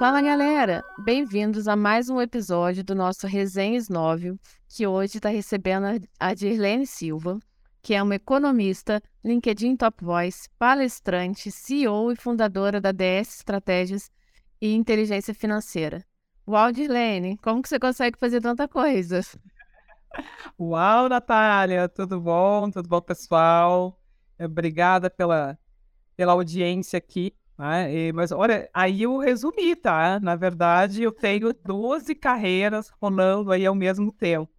Fala galera, bem-vindos a mais um episódio do nosso Resenhas Nóvel, que hoje está recebendo a Dirlene Silva, que é uma economista, LinkedIn Top Voice, palestrante, CEO e fundadora da DS Estratégias e Inteligência Financeira. Uau, Dirlene, como que você consegue fazer tanta coisa? Uau, Natália, tudo bom? Tudo bom, pessoal? Obrigada pela, pela audiência aqui. Né? E, mas olha, aí eu resumi, tá? Na verdade, eu tenho 12 carreiras rolando aí ao mesmo tempo.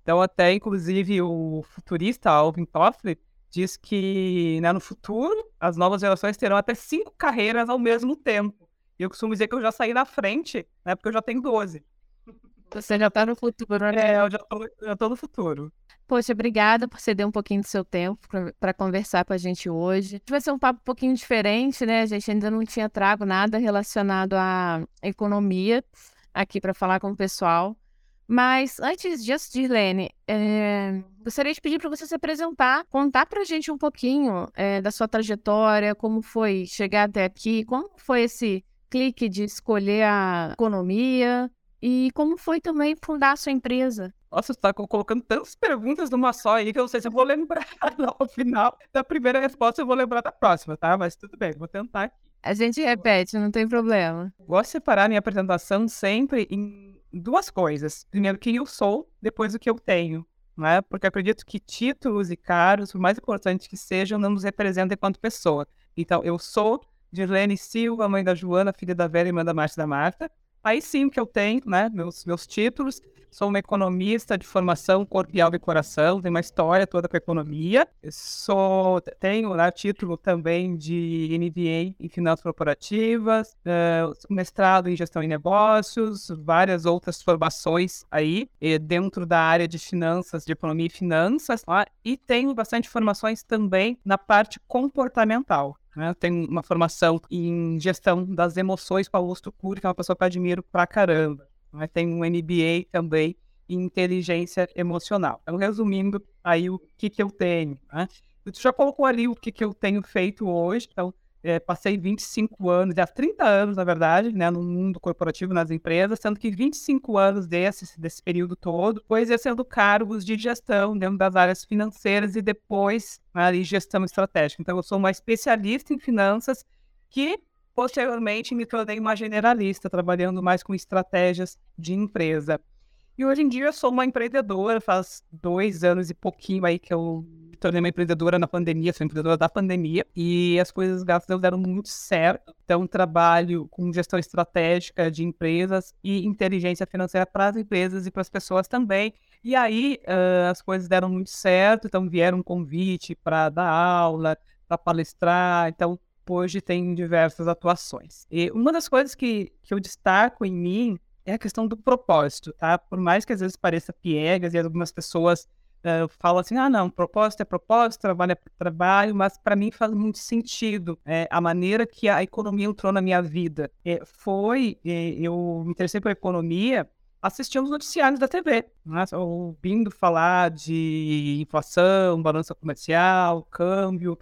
Então, até inclusive o futurista Alvin Toffler diz que né, no futuro as novas gerações terão até cinco carreiras ao mesmo tempo. E eu costumo dizer que eu já saí na frente, né? Porque eu já tenho 12. Você já está no futuro, né? É, eu já tô no futuro. Poxa, obrigada por ceder um pouquinho do seu tempo para conversar com a gente hoje. Vai ser um papo um pouquinho diferente, né? A gente ainda não tinha trago nada relacionado à economia aqui para falar com o pessoal. Mas antes disso, Dirlene, é, gostaria de pedir para você se apresentar, contar para a gente um pouquinho é, da sua trajetória, como foi chegar até aqui, como foi esse clique de escolher a economia e como foi também fundar a sua empresa. Nossa, você está colocando tantas perguntas numa só aí que eu não sei se eu vou lembrar no final da primeira resposta, eu vou lembrar da próxima, tá? Mas tudo bem, vou tentar aqui. A gente repete, não tem problema. Gosto de separar minha apresentação sempre em duas coisas. Primeiro, quem eu sou, depois o que eu tenho. Né? Porque acredito que títulos e cargos, por mais importantes que sejam, não nos representam enquanto pessoa. Então, eu sou Dirlene Silva, mãe da Joana, filha da Vera e irmã da Márcia da Marta. Aí sim que eu tenho, né, meus, meus títulos. Sou uma economista de formação corpo, alma e coração, tenho uma história toda com economia. sou, tenho né, título também de MBA em finanças corporativas, uh, mestrado em gestão de negócios, várias outras formações aí dentro da área de finanças, de economia e finanças, tá? e tenho bastante formações também na parte comportamental. Né? Tenho uma formação em gestão das emoções com Augusto Cury, que é uma pessoa que eu admiro pra caramba. Né? Tem um MBA também em inteligência emocional. Então, resumindo aí o que, que eu tenho. Né? Tu já colocou ali o que, que eu tenho feito hoje. Então, é, passei 25 anos, já 30 anos, na verdade, né, no mundo corporativo, nas empresas, sendo que 25 anos desse, desse período todo foi exercendo cargos de gestão dentro das áreas financeiras e depois ali gestão estratégica. Então, eu sou uma especialista em finanças que Posteriormente, me tornei uma generalista, trabalhando mais com estratégias de empresa. E hoje em dia eu sou uma empreendedora, faz dois anos e pouquinho aí que eu tornei uma empreendedora na pandemia, sou empreendedora da pandemia, e as coisas, graças a Deus, deram muito certo. Então, trabalho com gestão estratégica de empresas e inteligência financeira para as empresas e para as pessoas também. E aí, uh, as coisas deram muito certo, então vieram um convite para dar aula, para palestrar, então hoje tem diversas atuações. E uma das coisas que, que eu destaco em mim é a questão do propósito, tá? Por mais que às vezes pareça piegas e algumas pessoas uh, falam assim, ah, não, propósito é propósito, trabalho é trabalho, mas para mim faz muito sentido é, a maneira que a economia entrou na minha vida. É, foi, é, eu me interessei por economia assistindo os noticiários da TV, né? ouvindo falar de inflação, balança comercial, câmbio,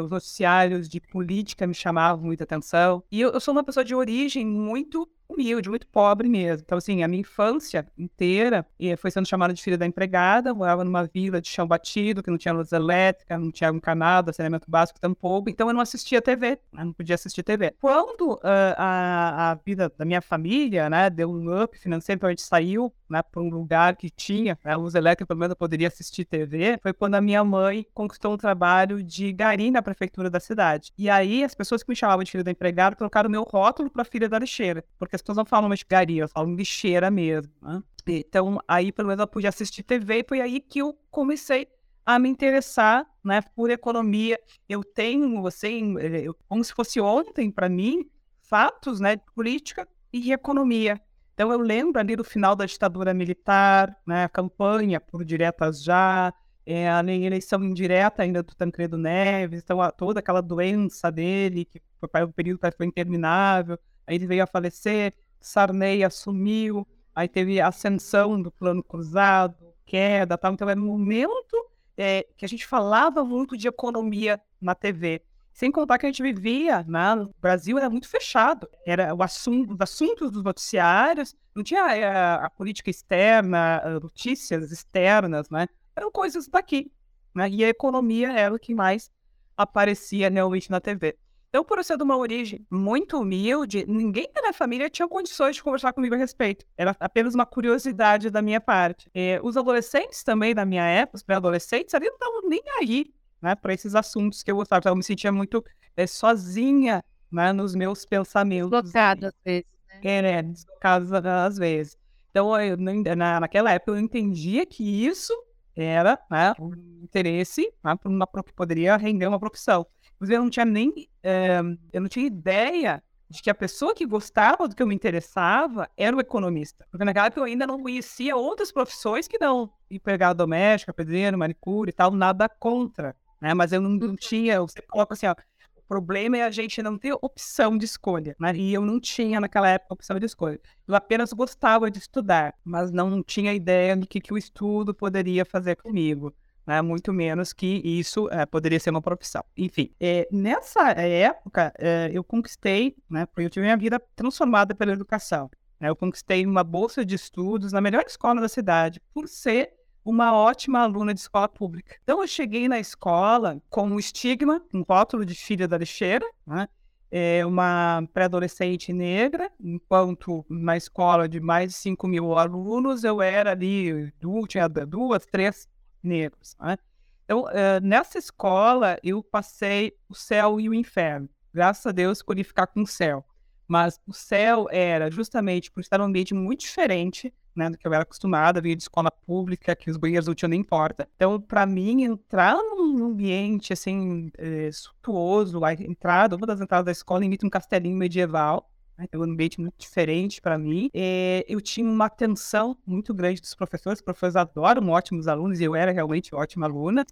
os noticiários de política me chamavam muita atenção. E eu, eu sou uma pessoa de origem muito humilde, muito pobre mesmo. Então, assim, a minha infância inteira foi sendo chamada de filha da empregada, morava numa vila de chão batido, que não tinha luz elétrica, não tinha um canal, saneamento básico tampouco, então eu não assistia TV, né? não podia assistir TV. Quando uh, a, a vida da minha família, né, deu um up financeiro, então a gente saiu, né, para um lugar que tinha né, luz elétrica, pelo menos eu poderia assistir TV, foi quando a minha mãe conquistou um trabalho de gari na prefeitura da cidade. E aí as pessoas que me chamavam de filha da empregada colocaram meu rótulo para filha da lixeira, porque pessoas não falam mais garia, falam lixeira mesmo. Né? Então, aí pelo menos eu pude assistir TV e foi aí que eu comecei a me interessar né, por economia. Eu tenho, assim, eu, como se fosse ontem para mim, fatos né, de política e economia. Então, eu lembro ali do final da ditadura militar, né, a campanha por diretas já, é, a eleição indireta ainda do Tancredo Neves, então a, toda aquela doença dele, que foi um período que foi interminável, aí ele veio a falecer, Sarney assumiu, aí teve ascensão do plano cruzado, queda, tal. Então era um momento é, que a gente falava muito de economia na TV. Sem contar que a gente vivia, né? no Brasil era muito fechado. Era o assunto, os assuntos dos noticiários, não tinha a, eh, a política externa, notícias externas, né? Eram coisas daqui. Né? E a economia era o que mais aparecia realmente na TV. Então, por eu ser de uma origem muito humilde, ninguém da minha família tinha condições de conversar comigo a respeito. Era apenas uma curiosidade da minha parte. E, os adolescentes também da minha época, os pré-adolescentes, ali não estavam nem aí né, para esses assuntos que eu gostava. Então, eu me sentia muito é, sozinha né, nos meus pensamentos. Deslocada às vezes. Né? É, deslocada às vezes. Então, eu, na, naquela época, eu entendia que isso era né, um interesse né, para uma que poderia render uma profissão. Inclusive, eu não tinha nem é, eu não tinha ideia de que a pessoa que gostava do que eu me interessava era o economista. Porque naquela época eu ainda não conhecia outras profissões que não empregada doméstica, pedreiro, manicure e tal, nada contra. Né? Mas eu não, não tinha, eu sempre coloco assim, ó, o problema é a gente não ter opção de escolha, né? E eu não tinha naquela época opção de escolha. Eu apenas gostava de estudar, mas não tinha ideia do que, que o estudo poderia fazer comigo né? muito menos que isso é, poderia ser uma profissão. Enfim, é, nessa época é, eu conquistei, né, porque eu tive minha vida transformada pela educação. Né? Eu conquistei uma bolsa de estudos na melhor escola da cidade por ser uma ótima aluna de escola pública. Então eu cheguei na escola com um estigma, um rótulo de filha da lixeira, né? é uma pré-adolescente negra, enquanto na escola de mais de 5 mil alunos eu era ali, tinha duas, três negros. Né? Então, uh, nessa escola, eu passei o céu e o inferno. Graças a Deus, escolhi ficar com o céu. Mas o céu era justamente por estar num ambiente muito diferente né, do que eu era acostumada, vinha de escola pública, que os banheiros não tinham nem porta. Então, para mim, entrar num ambiente assim, é, suntuoso, a entrada, uma das entradas da escola imita um castelinho medieval, é um ambiente muito diferente para mim. É, eu tinha uma atenção muito grande dos professores, os professores adoram ótimos alunos, e eu era realmente ótima aluna.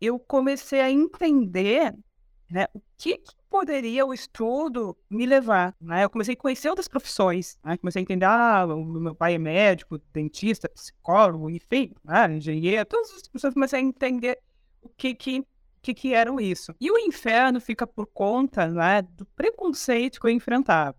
Eu comecei a entender né, o que, que, poderia o estudo me levar. Né? Eu comecei a conhecer outras profissões, né? comecei a entender, ah, o meu pai é médico, dentista, psicólogo, enfim, né? engenheiro, todas as pessoas comecei a entender o que que que, que eram isso. E o inferno fica por conta né, do preconceito que eu enfrentava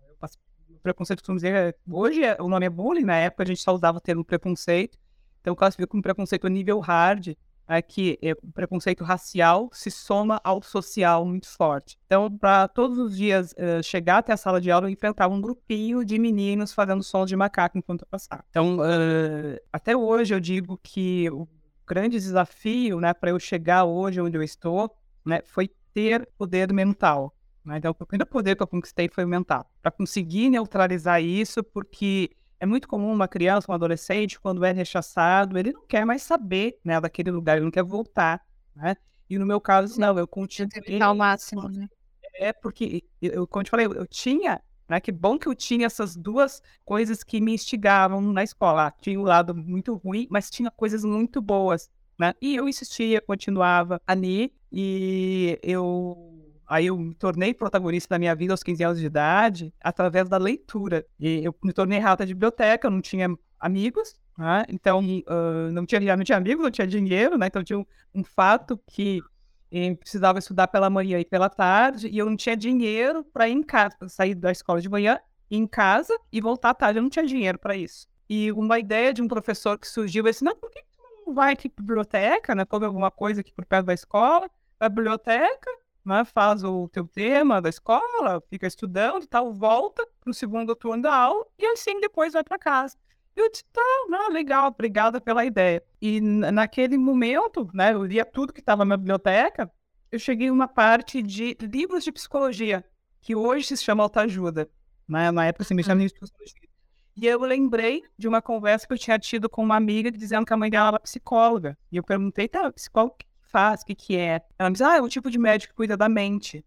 preconceito costuma dizer, hoje é, o nome é bullying, na época a gente só usava o termo preconceito, então classifica como preconceito a nível hard, é que é, o preconceito racial se soma ao social muito forte. Então, para todos os dias uh, chegar até a sala de aula, eu enfrentava um grupinho de meninos fazendo sons de macaco enquanto eu passava. Então, uh, até hoje eu digo que o grande desafio, né, para eu chegar hoje onde eu estou, né, foi ter poder mental. Né? Então, o primeiro poder que eu conquistei foi o mental. Para conseguir neutralizar isso, porque é muito comum uma criança, um adolescente, quando é rechaçado, ele não quer mais saber né, daquele lugar, ele não quer voltar. Né? E no meu caso, não, eu continuei. ao máximo, né? É porque, eu, como eu te falei, eu, eu tinha né? Que bom que eu tinha essas duas coisas que me instigavam na escola. Tinha um lado muito ruim, mas tinha coisas muito boas, né? E eu insistia, continuava ali e eu Aí eu me tornei protagonista da minha vida aos 15 anos de idade através da leitura. E eu me tornei rata de biblioteca, eu não tinha amigos, né? então uh, não, tinha, não tinha amigos, não tinha dinheiro, né? então tinha um, um fato que eu precisava estudar pela manhã e pela tarde, e eu não tinha dinheiro para ir em casa, sair da escola de manhã, ir em casa e voltar à tarde, eu não tinha dinheiro para isso. E uma ideia de um professor que surgiu, disse, não, por que tu não vai aqui para biblioteca, né? Come alguma coisa aqui por perto da escola, vai biblioteca, né, faz o teu tema da escola, fica estudando e tal, volta para o segundo turno da aula e assim depois vai para casa. Eu disse, tá, não, legal, obrigada pela ideia. E naquele momento, né, eu lia tudo que estava na biblioteca, eu cheguei a uma parte de livros de psicologia, que hoje se chama autoajuda. Né? Na época se me chama de psicologia. E eu lembrei de uma conversa que eu tinha tido com uma amiga dizendo que a mãe dela era psicóloga. E eu perguntei, tá, psicóloga, faz, o que, que é. Ela me diz, ah, é um tipo de médico que cuida da mente.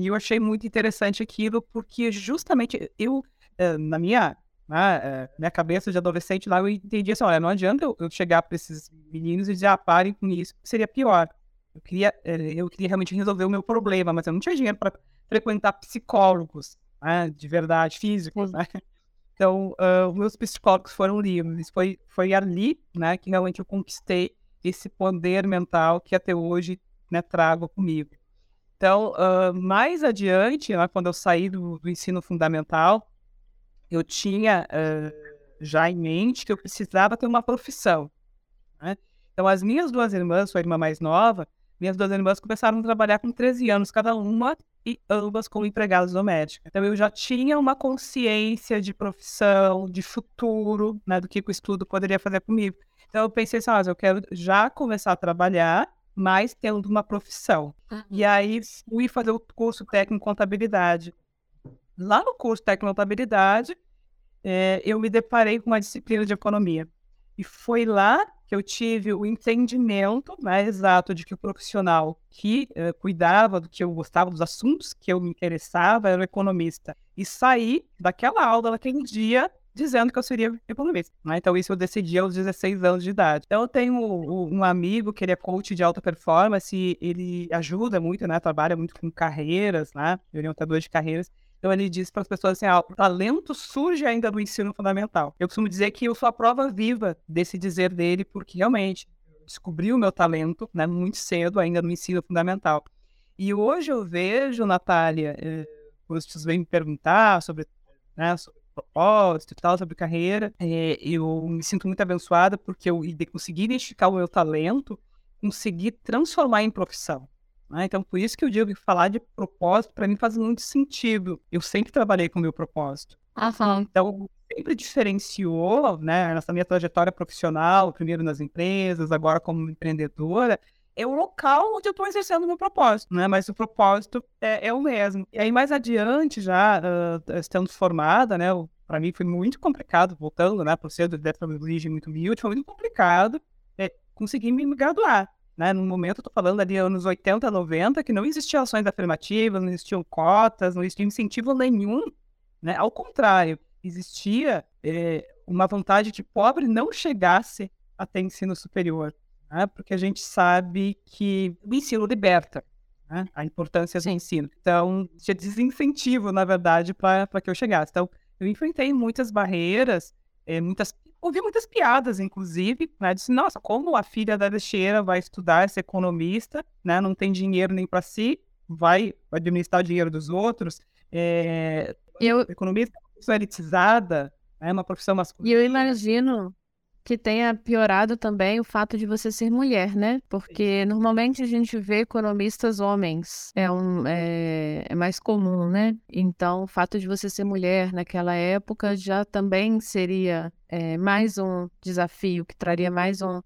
E eu achei muito interessante aquilo, porque justamente eu, eh, na minha, na eh, minha cabeça de adolescente lá, eu entendi assim, olha, não adianta eu chegar para esses meninos e dizer, ah, parem com isso, seria pior. Eu queria, eh, eu queria realmente resolver o meu problema, mas eu não tinha dinheiro para frequentar psicólogos, né, de verdade, físicos, né? Então, uh, meus psicólogos foram livres. Foi, foi ali, né, que realmente eu conquistei esse poder mental que até hoje né, trago comigo. Então, uh, mais adiante, né, quando eu saí do, do, ensino fundamental, eu tinha uh, já em mente que eu precisava ter uma profissão. Né? Então, as minhas duas irmãs, sua irmã mais nova, minhas duas irmãs começaram a trabalhar com 13 anos cada uma e ambas como empregadas domésticas. Então, eu já tinha uma consciência de profissão, de futuro, né, do que o estudo poderia fazer comigo. Então, eu pensei assim, ah, eu quero já começar a trabalhar mas tendo uma profissão. Uhum. E aí fui fazer o curso técnico contabilidade. Lá no curso técnico contabilidade, é, eu me deparei com uma disciplina de economia. E foi lá que eu tive o entendimento mais exato de que o profissional que é, cuidava do que eu gostava, dos assuntos que eu me interessava, era o economista. E saí daquela aula, naquele dia, dizendo que eu seria economista. Né? Então, isso eu decidi aos 16 anos de idade. Então, eu tenho um amigo que ele é coach de alta performance, ele ajuda muito, né? Trabalha muito com carreiras, né? Orientador de carreiras. Então ele diz para as pessoas assim: ah, o talento surge ainda do ensino fundamental. Eu costumo dizer que eu sou a prova viva desse dizer dele, porque realmente descobri o meu talento né, muito cedo, ainda no ensino fundamental. E hoje eu vejo, Natália, eh, quando as pessoas vêm me perguntar sobre, né, sobre propósito e tal, sobre carreira. É, eu me sinto muito abençoada porque eu consegui identificar o meu talento, consegui transformar em profissão. Né? Então, por isso que eu digo que falar de propósito para mim faz muito sentido. Eu sempre trabalhei com o meu propósito. Uhum. Então, sempre diferenciou, né, nessa minha trajetória profissional, primeiro nas empresas, agora como empreendedora, é o local onde eu estou exercendo o meu propósito, né? Mas o propósito é, é, o mesmo. E aí, mais adiante, já uh, estando formada, né? Para mim foi muito complicado, voltando, né? Por ser dessa origem muito humilde, foi muito complicado é, conseguir me graduar. Né? No momento, tô falando ali anos 80, 90, que não existiam ações afirmativas, não existiam cotas, não existia incentivo nenhum. Né? Ao contrário, existia é, uma vontade de pobre não chegasse até ensino superior né? porque a gente sabe que o ensino liberta. Né? a importância do ensino. Então, tinha desincentivo, na verdade, para que eu chegasse. Então, eu enfrentei muitas barreiras, é, muitas, ouvi muitas piadas, inclusive, né? Disse, nossa, como a filha da lixeira vai estudar, ser economista, né? Não tem dinheiro nem para si, vai administrar o dinheiro dos outros. É, eu... Economista é elitizada, é uma profissão masculina. E eu imagino que tenha piorado também o fato de você ser mulher, né? Porque normalmente a gente vê economistas homens, é, um, é, é, mais comum, né? Então, o fato de você ser mulher naquela época já também seria é, mais um desafio, que traria mais um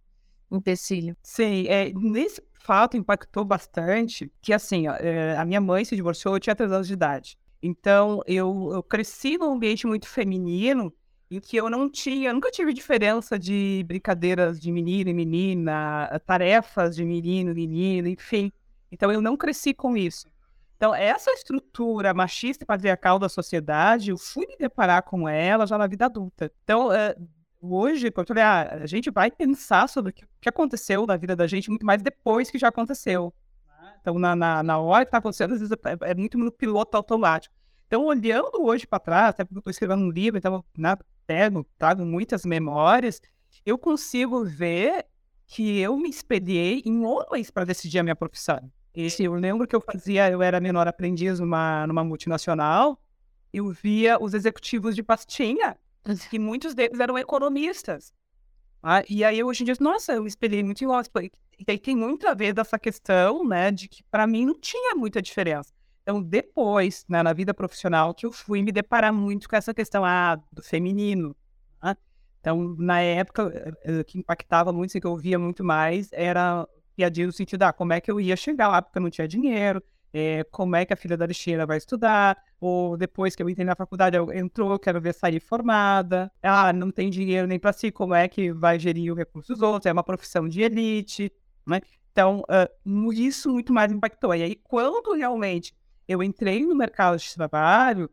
empecilho. Sim, é, nesse fato impactou bastante, que assim, é, a minha mãe se divorciou, eu tinha 3 anos de idade. Então, eu, eu cresci num ambiente muito feminino, em que eu não tinha, nunca tive diferença de brincadeiras de menino e menina, tarefas de menino e menina, enfim. Então eu não cresci com isso. Então essa estrutura machista e patriarcal da sociedade, eu fui me deparar com ela já na vida adulta. Então uh, hoje, quando eu falei, ah, a gente vai pensar sobre o que aconteceu na vida da gente muito mais depois que já aconteceu. Então na, na, na hora que está acontecendo, às vezes é, é muito no piloto automático. Então, olhando hoje para trás, até porque eu estou escrevendo um livro, então, né, pego, trago muitas memórias, eu consigo ver que eu me expediei em homens para decidir a minha profissão. E eu lembro que eu fazia, eu era menor aprendiz numa, numa multinacional, eu via os executivos de pastinha, que muitos deles eram economistas. Ah, e aí hoje em dia, nossa, eu me espelhei muito em homens. E aí tem muito a ver dessa questão, né, de que para mim não tinha muita diferença. Então, depois, né, na vida profissional, que eu fui me deparar muito com essa questão ah, do feminino. Né? Então, na época, o eh, eh, que impactava muito, assim, que eu via muito mais, era piadinha no sentido, ah, como é que eu ia chegar lá, porque eu não tinha dinheiro, é, como é que a filha da lixeira vai estudar, ou depois que eu entrei na faculdade, eu entrou, quero ver sair formada, ah, não tem dinheiro nem para si, como é que vai gerir os recursos dos outros, é uma profissão de elite, né? Então, uh, isso muito mais impactou. E aí, quando realmente eu entrei no mercado de trabalho,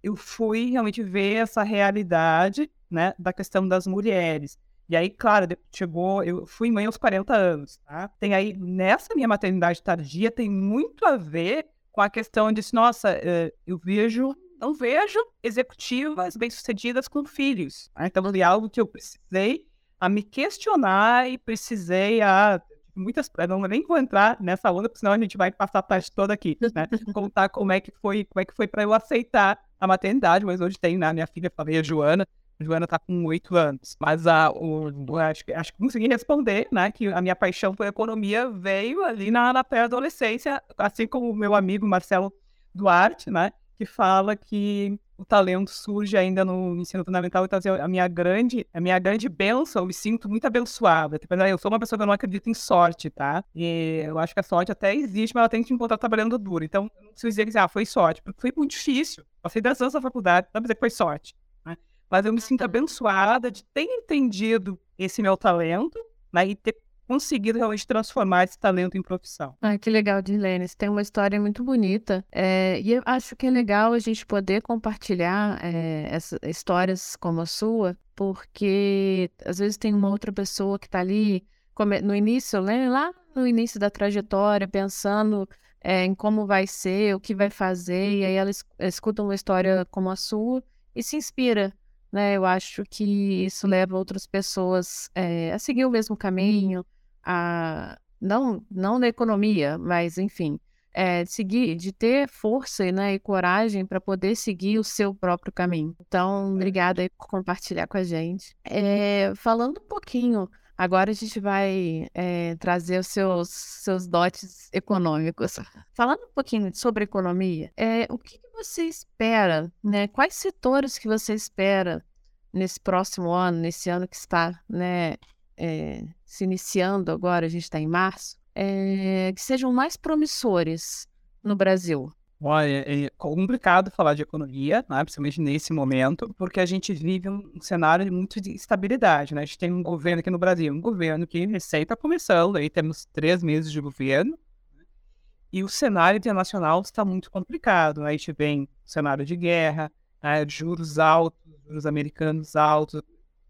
eu fui realmente ver essa realidade, né, da questão das mulheres. E aí, claro, chegou, eu fui mãe aos 40 anos, tá? Tem aí, nessa minha maternidade tardia, tem muito a ver com a questão de, nossa, eh, eu vejo, não vejo executivas bem-sucedidas com filhos. Tá? Então, foi algo que eu precisei a me questionar e precisei a muitas, eu não nem vou entrar nessa onda, porque senão a gente vai passar a tarde toda aqui, né? Contar como é que foi, como é que foi para eu aceitar a maternidade, mas hoje tem, né, minha filha, falei, a Joana, a Joana tá com oito anos, mas a, o, acho, acho que consegui responder, né, que a minha paixão por economia veio ali na, na pré-adolescência, assim como o meu amigo Marcelo Duarte, né, que fala que o talento surge ainda no ensino fundamental, então assim, a minha grande, a minha grande benção, eu me sinto muito abençoada. Tipo, eu sou uma pessoa que não acredita em sorte, tá? E eu acho que a sorte até existe, mas ela tem que te encontrar trabalhando duro. Então, não preciso dizer que ah, foi sorte, porque foi muito difícil. Passei 10 anos na faculdade, não dizer que foi sorte. Né? Mas eu me sinto abençoada de ter entendido esse meu talento né, e ter conseguido realmente transformar esse talento em profissão. Ah, que legal, Dilene. Você tem uma história muito bonita. É, e eu acho que é legal a gente poder compartilhar é, essas histórias como a sua, porque às vezes tem uma outra pessoa que está ali no início, né, lá no início da trajetória, pensando é, em como vai ser, o que vai fazer, e aí ela escuta uma história como a sua e se inspira. Né? Eu acho que isso leva outras pessoas é, a seguir o mesmo caminho, a não, não na economia, mas enfim, é, seguir, de ter força né, e coragem para poder seguir o seu próprio caminho. Então, obrigada por compartilhar com a gente. É, falando um pouquinho, agora a gente vai é, trazer os seus, seus dotes econômicos. Falando um pouquinho sobre economia, o que, que você espera, né? Quais setores que você espera nesse próximo ano, nesse ano que está né, é, se iniciando agora, a gente está em março, é, que sejam mais promissores no Brasil? Olha, é complicado falar de economia, né, principalmente nesse momento, porque a gente vive um cenário de muito de instabilidade. Né? A gente tem um governo aqui no Brasil, um governo que recém está começando, aí temos três meses de governo, e o cenário internacional está muito complicado. Né? A gente vem cenário de guerra, né, juros altos, juros americanos altos,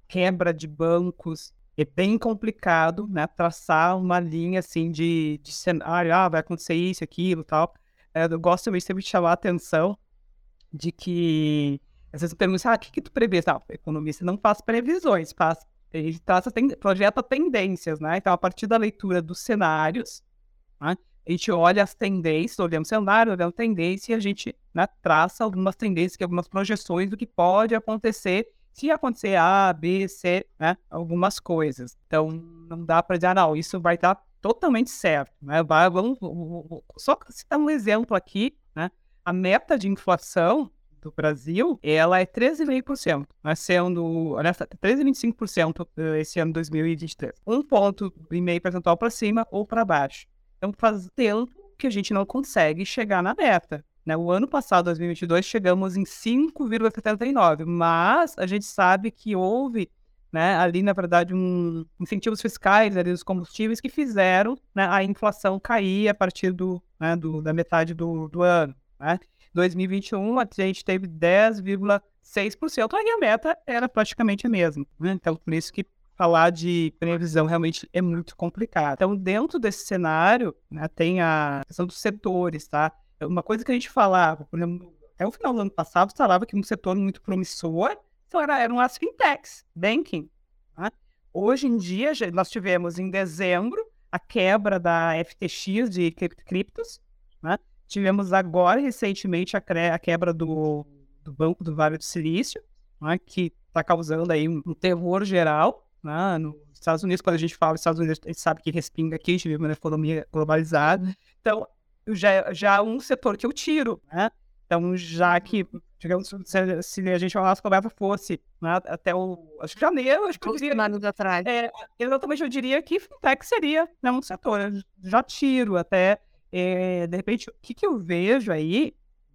quebra de bancos, é bem complicado, né, traçar uma linha assim de, de cenário, ah, vai acontecer isso, aquilo, tal. É, eu gosto também sempre de chamar a atenção de que às vezes perguntam, ah, o que, que tu prevê? Não, economista não faz previsões, faz, ele traça, tem, projeta tendências, né? Então, a partir da leitura dos cenários, né, a gente olha as tendências, olhamos o cenário, olhamos tendência e a gente né, traça algumas tendências, algumas projeções do que pode acontecer se acontecer A, B, C, né, algumas coisas. Então, não dá para dizer, ah, não, isso vai dar totalmente certo. Né? Vai, vamos, só citar um exemplo aqui, né? a meta de inflação do Brasil, ela é 13,5%, né, sendo, olha, 13,25% esse ano 2023. Um ponto e meio percentual para cima ou para baixo. Então, faz tempo que a gente não consegue chegar na meta. Né? O ano passado, 2022, chegamos em 5,79, mas a gente sabe que houve né, ali, na verdade, um incentivos fiscais ali dos combustíveis que fizeram né, a inflação cair a partir do, né, do da metade do, do ano. Né? 2021, a gente teve 10,6%, aí a meta era praticamente a mesma. Né? Então, por isso que falar de previsão realmente é muito complicado. Então, dentro desse cenário, né, tem a questão dos setores, tá? Uma coisa que a gente falava, por exemplo, até o final do ano passado, falava que um setor muito promissor então era, eram as fintechs, banking. Tá? Hoje em dia, nós tivemos em dezembro a quebra da FTX de criptos. Né? Tivemos agora, recentemente, a, a quebra do, do Banco do Vale do Silício, né? que está causando aí um, um terror geral. Né? Nos Estados Unidos, quando a gente fala Estados Unidos, a gente sabe que respinga aqui, a gente vive uma economia globalizada. Uhum. Então, já, já é um setor que eu tiro, né? Então, já que, digamos, se, se a gente falasse conversa fosse né, até o, acho que janeiro, acho que eu diria... anos atrás. É, exatamente, eu diria que fintech seria né, um setor, eu já tiro até, é, de repente, o que, que eu vejo aí,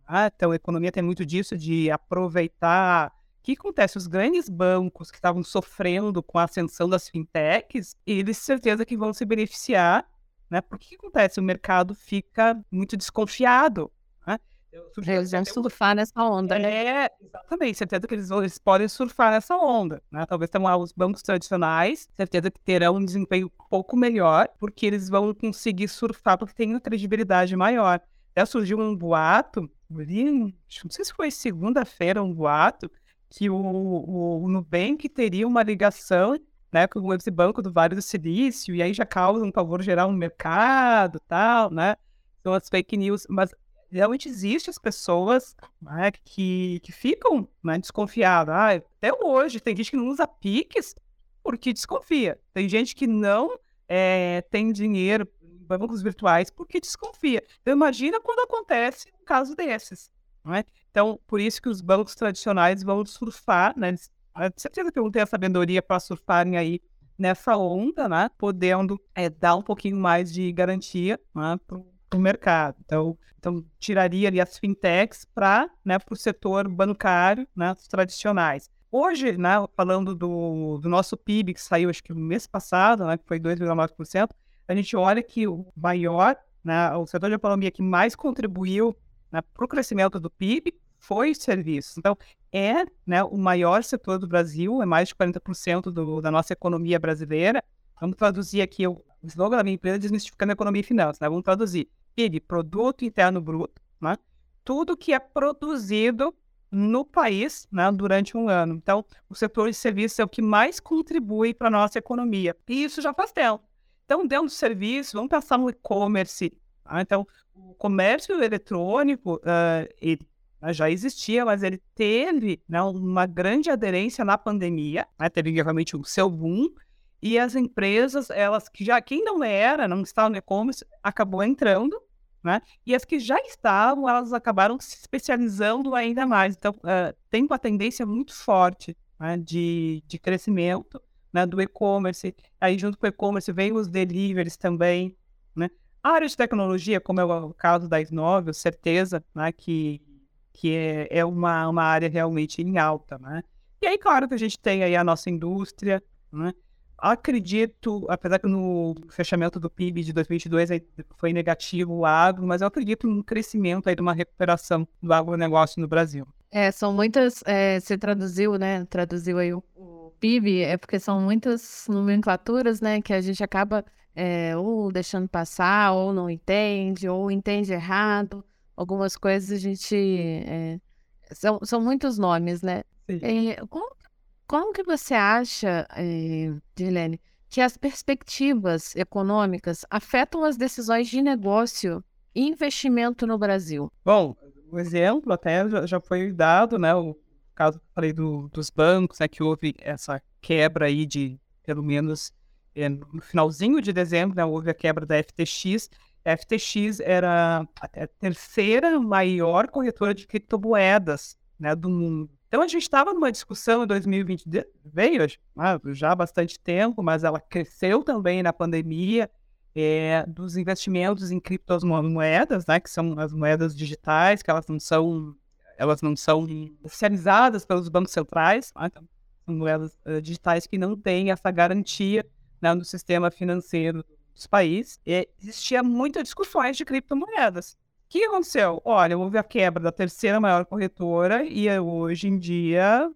né, então, a economia tem muito disso, de aproveitar o que acontece? Os grandes bancos que estavam sofrendo com a ascensão das fintechs, eles certeza que vão se beneficiar né? Porque o que acontece? O mercado fica muito desconfiado. Eles vão surfar nessa onda, né? É, exatamente. Certeza que eles, vão, eles podem surfar nessa onda. Né? Talvez tenham os bancos tradicionais, certeza que terão um desempenho um pouco melhor, porque eles vão conseguir surfar, porque tem uma credibilidade maior. Até surgiu um boato, não sei se foi segunda-feira, um boato, que o, o, o Nubank teria uma ligação né, com esse banco do Vale do Silício, e aí já causa um pavor geral no mercado, tal, né? São as fake news, mas realmente existem as pessoas né, que, que ficam né, desconfiadas. Ah, até hoje tem gente que não usa Pix porque desconfia. Tem gente que não é, tem dinheiro em bancos virtuais porque desconfia. Então imagina quando acontece um caso desses. Né? Então, por isso que os bancos tradicionais vão surfar, né? Eles, certeza que vão ter a sabedoria para surfarem aí nessa onda, né? Podendo é, dar um pouquinho mais de garantia né? Para o mercado. Então, então, tiraria ali as fintechs para né, o setor bancário, né, os tradicionais. Hoje, né, falando do, do nosso PIB, que saiu acho que no mês passado, né, que foi 2,9%, a gente olha que o maior, né, o setor de economia que mais contribuiu né, para o crescimento do PIB foi serviços. Então, é né, o maior setor do Brasil, é mais de 40% do, da nossa economia brasileira. Vamos traduzir aqui o slogan da minha empresa, desmistificando a economia e finanças. Né? Vamos traduzir. PIB, Produto Interno Bruto, né? tudo que é produzido no país né, durante um ano. Então, o setor de serviços é o que mais contribui para a nossa economia. E isso já faz tempo. Então, dentro do serviço, vamos pensar no e-commerce. Tá? Então, o comércio eletrônico, uh, ele já existia, mas ele teve né, uma grande aderência na pandemia, né, teve realmente o seu boom, e as empresas, elas que já quem não era, não estava no e-commerce, acabou entrando, né? E as que já estavam, elas acabaram se especializando ainda mais. Então, uh, tem uma tendência muito forte né, de, de crescimento né, do e-commerce. Aí, junto com o e-commerce, vem os deliveries também. Né? A área de tecnologia, como é o caso da Isnovel, certeza né, que, que é, é uma, uma área realmente em alta. Né? E aí, claro que a gente tem aí a nossa indústria, né? Acredito, apesar que no fechamento do PIB de 2022 foi negativo o agro, mas eu acredito num crescimento aí, de uma recuperação do agronegócio no Brasil. É, são muitas, é, você traduziu, né, traduziu aí o, o, PIB, é porque são muitas nomenclaturas, né, que a gente acaba é, ou deixando passar, ou não entende, ou entende errado, algumas coisas a gente, é, são, são muitos nomes, né. Como como que você acha, eh, Dirlene, que as perspectivas econômicas afetam as decisões de negócio e investimento no Brasil? Bom, o exemplo até já, foi dado, né? O caso que eu falei do, dos bancos, né? Que houve essa quebra aí de, pelo menos, é, no finalzinho de dezembro, né, houve a quebra da FTX. A FTX era a terceira maior corretora de criptomoedas né, do mundo. Então a gente estava numa discussão em 2020, veio ah, já há bastante tempo, mas ela cresceu também na pandemia, é, dos investimentos em criptomoedas, né, que são as moedas digitais, que elas não são, elas não são oficializadas pelos bancos centrais, né, então, são moedas uh, digitais que não têm essa garantia né, no sistema financeiro dos países. E existia muitas discussões de criptomoedas. O que aconteceu? Olha, houve a quebra da terceira maior corretora e eh, hoje em dia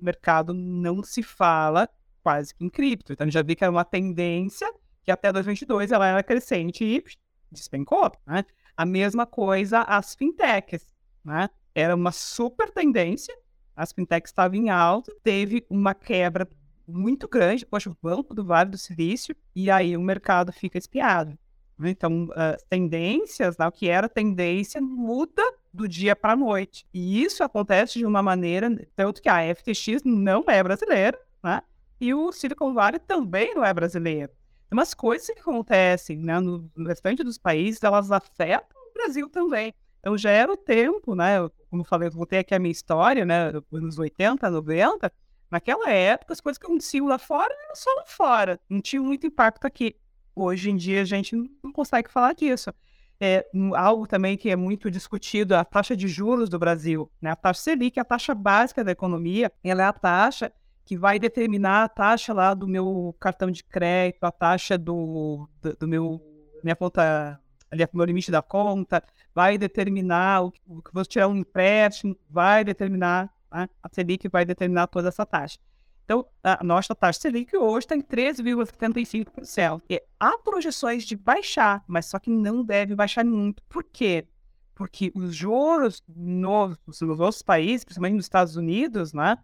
o mercado não se fala quase que em cripto. Então, já vi que era uma tendência que até 2022 ela era crescente e despencou. Né? A mesma coisa as fintechs. Né? Era uma super tendência, as fintechs estavam em alta, teve uma quebra muito grande, poxa, o banco do Vale do Silício, e aí o mercado fica espiado. Né? Então, uh, tendências, né, o que era tendência, muda do dia para a noite. E isso acontece de uma maneira, tanto que a FTX não é brasileira, né? e o Silicon Valley também não é brasileiro. Tem umas coisas que acontecem né, no, restante dos países, elas afetam o Brasil também. Então, já era o tempo, né? Como eu falei, eu voltei aqui a minha história, né? Nos 80, 90, naquela época, as coisas que aconteciam lá fora eram só lá fora, não tinha muito impacto aqui. Hoje em dia a gente não consegue falar disso. É, algo também que é muito discutido, a taxa de juros do Brasil. Né? A taxa Selic, a taxa básica da economia, ela é a taxa que vai determinar a taxa lá do meu cartão de crédito, a taxa do, do, do meu minha conta, ali, meu limite da conta, vai determinar o, o que você tirar um empréstimo, vai determinar, né? a Selic vai determinar toda essa taxa. Então, a nossa taxa Selic hoje está em 13,75%. E há projeções de baixar, mas só que não deve baixar muito. Por quê? Porque os juros nos, nos outros países, principalmente nos Estados Unidos, né,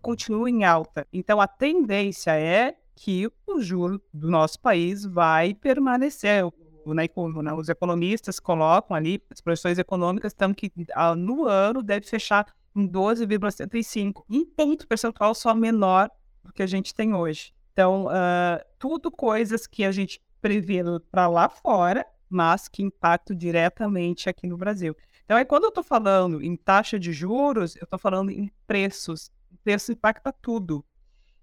continuam em alta. Então, a tendência é que o juro do nosso país vai permanecer. Né, os economistas colocam ali, as projeções econômicas estão que ah, no ano deve fechar em 12,75, um ponto percentual só menor do que a gente tem hoje. Então, uh, tudo coisas que a gente prevê para lá fora, mas que impactam diretamente aqui no Brasil. Então, é quando eu estou falando em taxa de juros, eu estou falando em preços. O preço impacta tudo.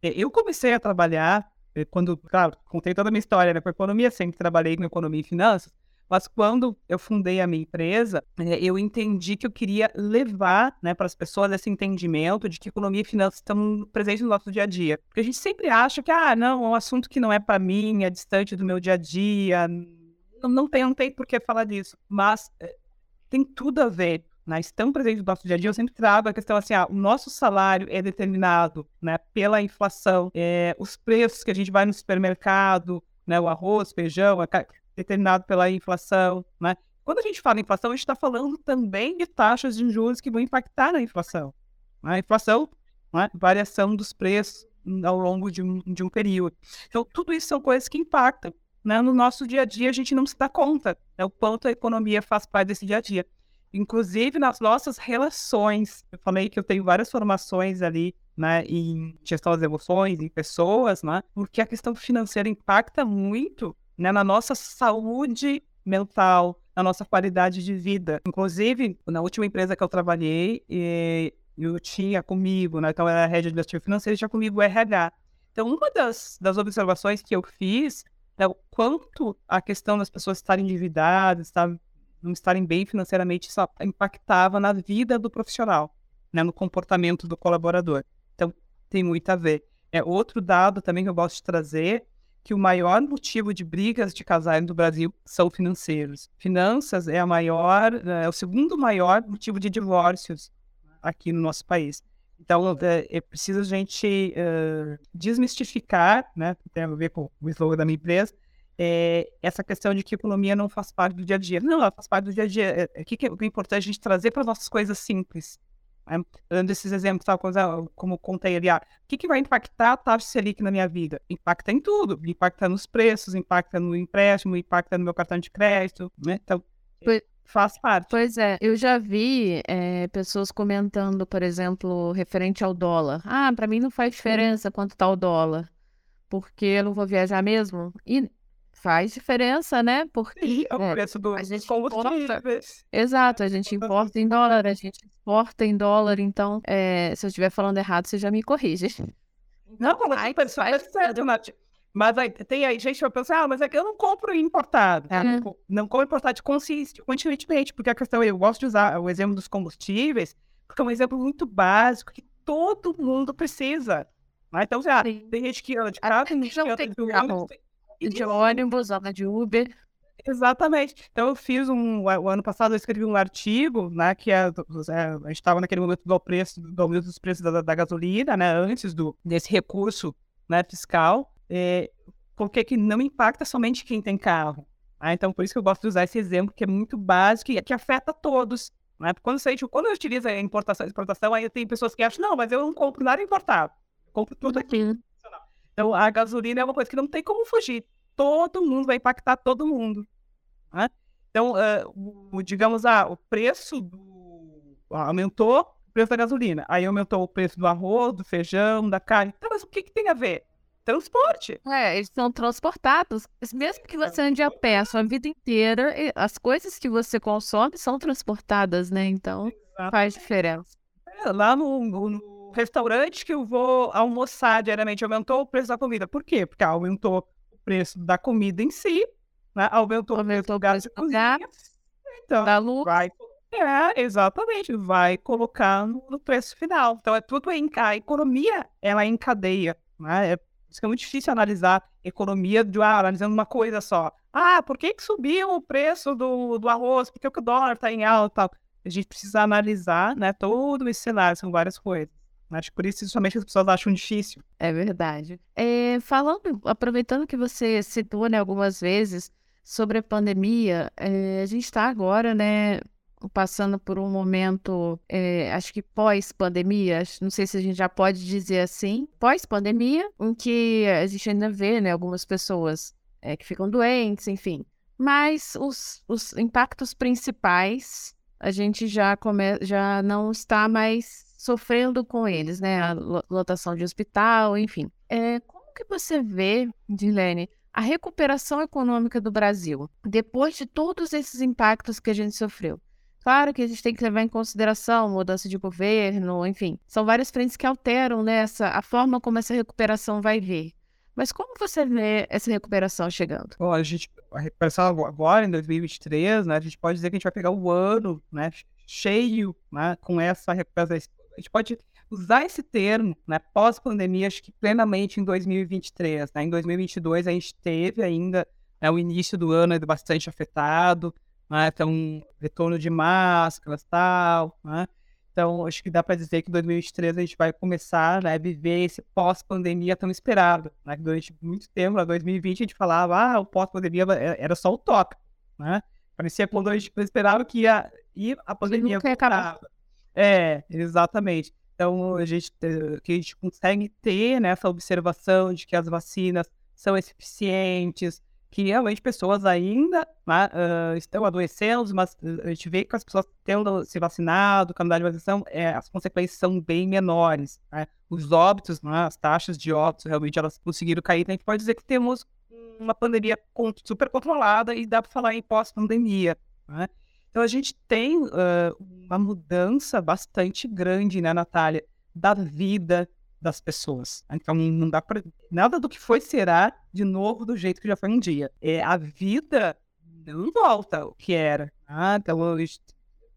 Eu comecei a trabalhar, eh, quando, claro, contei toda a minha história né, com economia, sempre trabalhei com economia e finanças, mas quando eu fundei a minha empresa, eh, eu entendi que eu queria levar né, para as pessoas esse entendimento de que economia e finanças estão presentes no nosso dia a dia. Porque a gente sempre acha que, ah, não, é um assunto que não é para mim, é distante do meu dia a dia, não, não, tem, não tem por que falar disso. Mas eh, tem tudo a ver, né? Estão presentes no nosso dia a dia. Eu sempre trago a questão assim, ah, o nosso salário é determinado, né, pela inflação, é, os preços que a gente vai no supermercado, né, o arroz, feijão, é determinado pela inflação, né? Quando a gente fala em inflação, a gente está falando também de taxas de juros que vão impactar na inflação. Né? A inflação, né? variação dos preços ao longo de um, de um período. Então, tudo isso são coisas que impactam né, no nosso dia a dia a gente não se dá conta né, o quanto a economia faz parte desse dia a dia. Inclusive nas nossas relações. Eu falei que eu tenho várias formações ali né, em gestão das emoções, em pessoas, né, porque a questão financeira impacta muito né, na nossa saúde mental, na nossa qualidade de vida. Inclusive, na última empresa que eu trabalhei, eu tinha comigo, né, então era a rede administrativa financeira, tinha comigo o RH. Então, uma das, das observações que eu fiz né, o quanto a questão das pessoas estarem endividadas, tá, não estarem bem financeiramente, isso impactava na vida do profissional, né, no comportamento do colaborador. Então, tem muito a ver. É outro dado também que eu gosto de trazer, que o maior motivo de brigas de casais no Brasil são financeiros. Finanças é a maior, é o segundo maior motivo de divórcios aqui no nosso país. Então, é, é preciso a gente uh, desmistificar, né, tem a ver com o slogan da minha empresa, é, essa questão de que economia não faz parte do dia a dia. Não, ela faz parte do dia a dia. É, é, o que, que é importante a gente trazer para nossas coisas simples. Né? Dando esses exemplos, tal como contei ali, ah, o que, que vai impactar a taxa Selic na minha vida? Impacta em tudo. Impacta nos preços, impacta no empréstimo, impacta no meu cartão de crédito. Né? Então, faz parte. Pois é, eu já vi é, pessoas comentando, por exemplo, referente ao dólar. Ah, para mim não faz diferença quanto tá o dólar, porque eu não vou viajar mesmo. E faz diferença, né? Porque é o é, preço do a gente importa. Exato, a gente importa em dólar, a gente exporta em dólar, então é, se eu estiver falando errado, você já me corrige. Não, não, mas super, super certo, Nath. Mas aí, tem aí gente que vai pensar, ah, mas é que eu não compro importado. É. Não, não compro importado conscientemente, porque a questão, eu gosto de usar o exemplo dos combustíveis, porque é um exemplo muito básico que todo mundo precisa. Né? Então, já, tem gente que anda de carro, tem gente que anda de carro. De ônibus, anda de Uber. Exatamente. Então, eu fiz um. O ano passado, eu escrevi um artigo, né? Que é, a gente estava naquele momento do preço, do aumento dos preços da, da gasolina, né? Antes do, desse recurso né, fiscal é, porque que não impacta somente quem tem carro. Né? Então, por isso que eu gosto de usar esse exemplo, que é muito básico e que afeta todos. Né? Quando, você, quando eu utilizo a importação e exportação, aí tem pessoas que acham, não, mas eu não compro nada importado. Eu compro tudo aqui. Então, a gasolina é uma coisa que não tem como fugir. Todo mundo vai impactar todo mundo. Né? Então, uh, o, digamos, ah, o preço do... aumentou o preço da gasolina. Aí aumentou o preço do arroz, do feijão, da carne. Então, mas o que, que tem a ver? transporte. É, eles são transportados. Mesmo que você ande a pé a sua vida inteira, as coisas que você consome são transportadas, né? Então Exato. faz diferença. É, lá no, no, restaurante que eu vou almoçar diariamente, aumentou o preço da comida. Por quê? Porque aumentou o preço da comida em si, né? aumentou, aumentou o preço do gás de cozinha. Então, da luz. vai é, exatamente, vai colocar no, preço final. Então é tudo em a economia, ela é em cadeia, né? É isso é muito difícil analisar economia de ah, analisando uma coisa só. Ah, por que, que subiu o preço do, do arroz? Por que, que o dólar está em alta? A gente precisa analisar né, todo esse cenário, são várias coisas. Acho que por isso, somente as pessoas acham difícil. É verdade. É, falando, aproveitando que você citou né, algumas vezes sobre a pandemia, é, a gente está agora, né, passando por um momento, é, acho que pós-pandemia, não sei se a gente já pode dizer assim, pós-pandemia, em que a gente ainda vê né, algumas pessoas é, que ficam doentes, enfim. Mas os, os impactos principais a gente já, come, já não está mais sofrendo com eles, né? A lotação de hospital, enfim. É, como que você vê, Dilene, a recuperação econômica do Brasil, depois de todos esses impactos que a gente sofreu? Claro que a gente tem que levar em consideração mudança de governo, enfim, são várias frentes que alteram né, essa, a forma como essa recuperação vai vir. Mas como você vê essa recuperação chegando? Bom, a gente, a recuperação agora, em 2023, né, a gente pode dizer que a gente vai pegar o ano né, cheio né, com essa recuperação. A gente pode usar esse termo, né, pós-pandemia, acho que plenamente em 2023. Né? Em 2022, a gente teve ainda né, o início do ano bastante afetado, né? então, retorno de máscaras e tal, né? Então, acho que dá para dizer que em 2023 a gente vai começar né, a viver esse pós-pandemia tão esperado. Né? Durante muito tempo, em 2020, a gente falava ah, o pós-pandemia era só utópico. Né? Parecia quando a gente esperava que ia, ir a pandemia acabar. É, exatamente. Então, a gente, que a gente consegue ter né, essa observação de que as vacinas são eficientes, que realmente pessoas ainda né, uh, estão adoecendo, mas a gente vê que as pessoas tendo se vacinado, calendário de vacinação, é, as consequências são bem menores. Né? Os óbitos, né, as taxas de óbitos, realmente elas conseguiram cair. Então a gente pode dizer que temos uma pandemia super controlada e dá para falar em pós-pandemia. Né? Então a gente tem uh, uma mudança bastante grande, né, Natália, da vida, das pessoas. Então não dá para nada do que foi será de novo do jeito que já foi um dia. É a vida não volta o que era. Ah, então o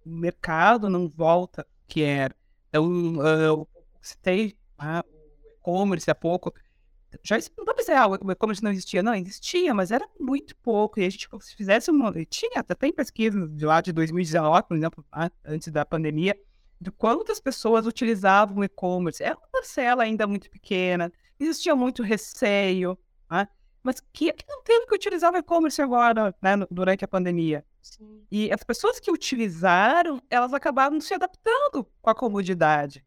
mercado não volta o que era. Então uh, citei ah, o e-commerce há pouco. Já não dá para dizer, ah, o e-commerce não existia. Não, existia, mas era muito pouco. E a gente, se fizesse uma. Tinha, até tem pesquisa de lá de 2019, por exemplo, antes da pandemia, de quantas pessoas utilizavam o e-commerce. Era uma parcela ainda muito pequena, existia muito receio, né? mas que, que não teve que utilizar o e-commerce agora, né, durante a pandemia? Sim. E as pessoas que utilizaram, elas acabaram se adaptando com a comodidade.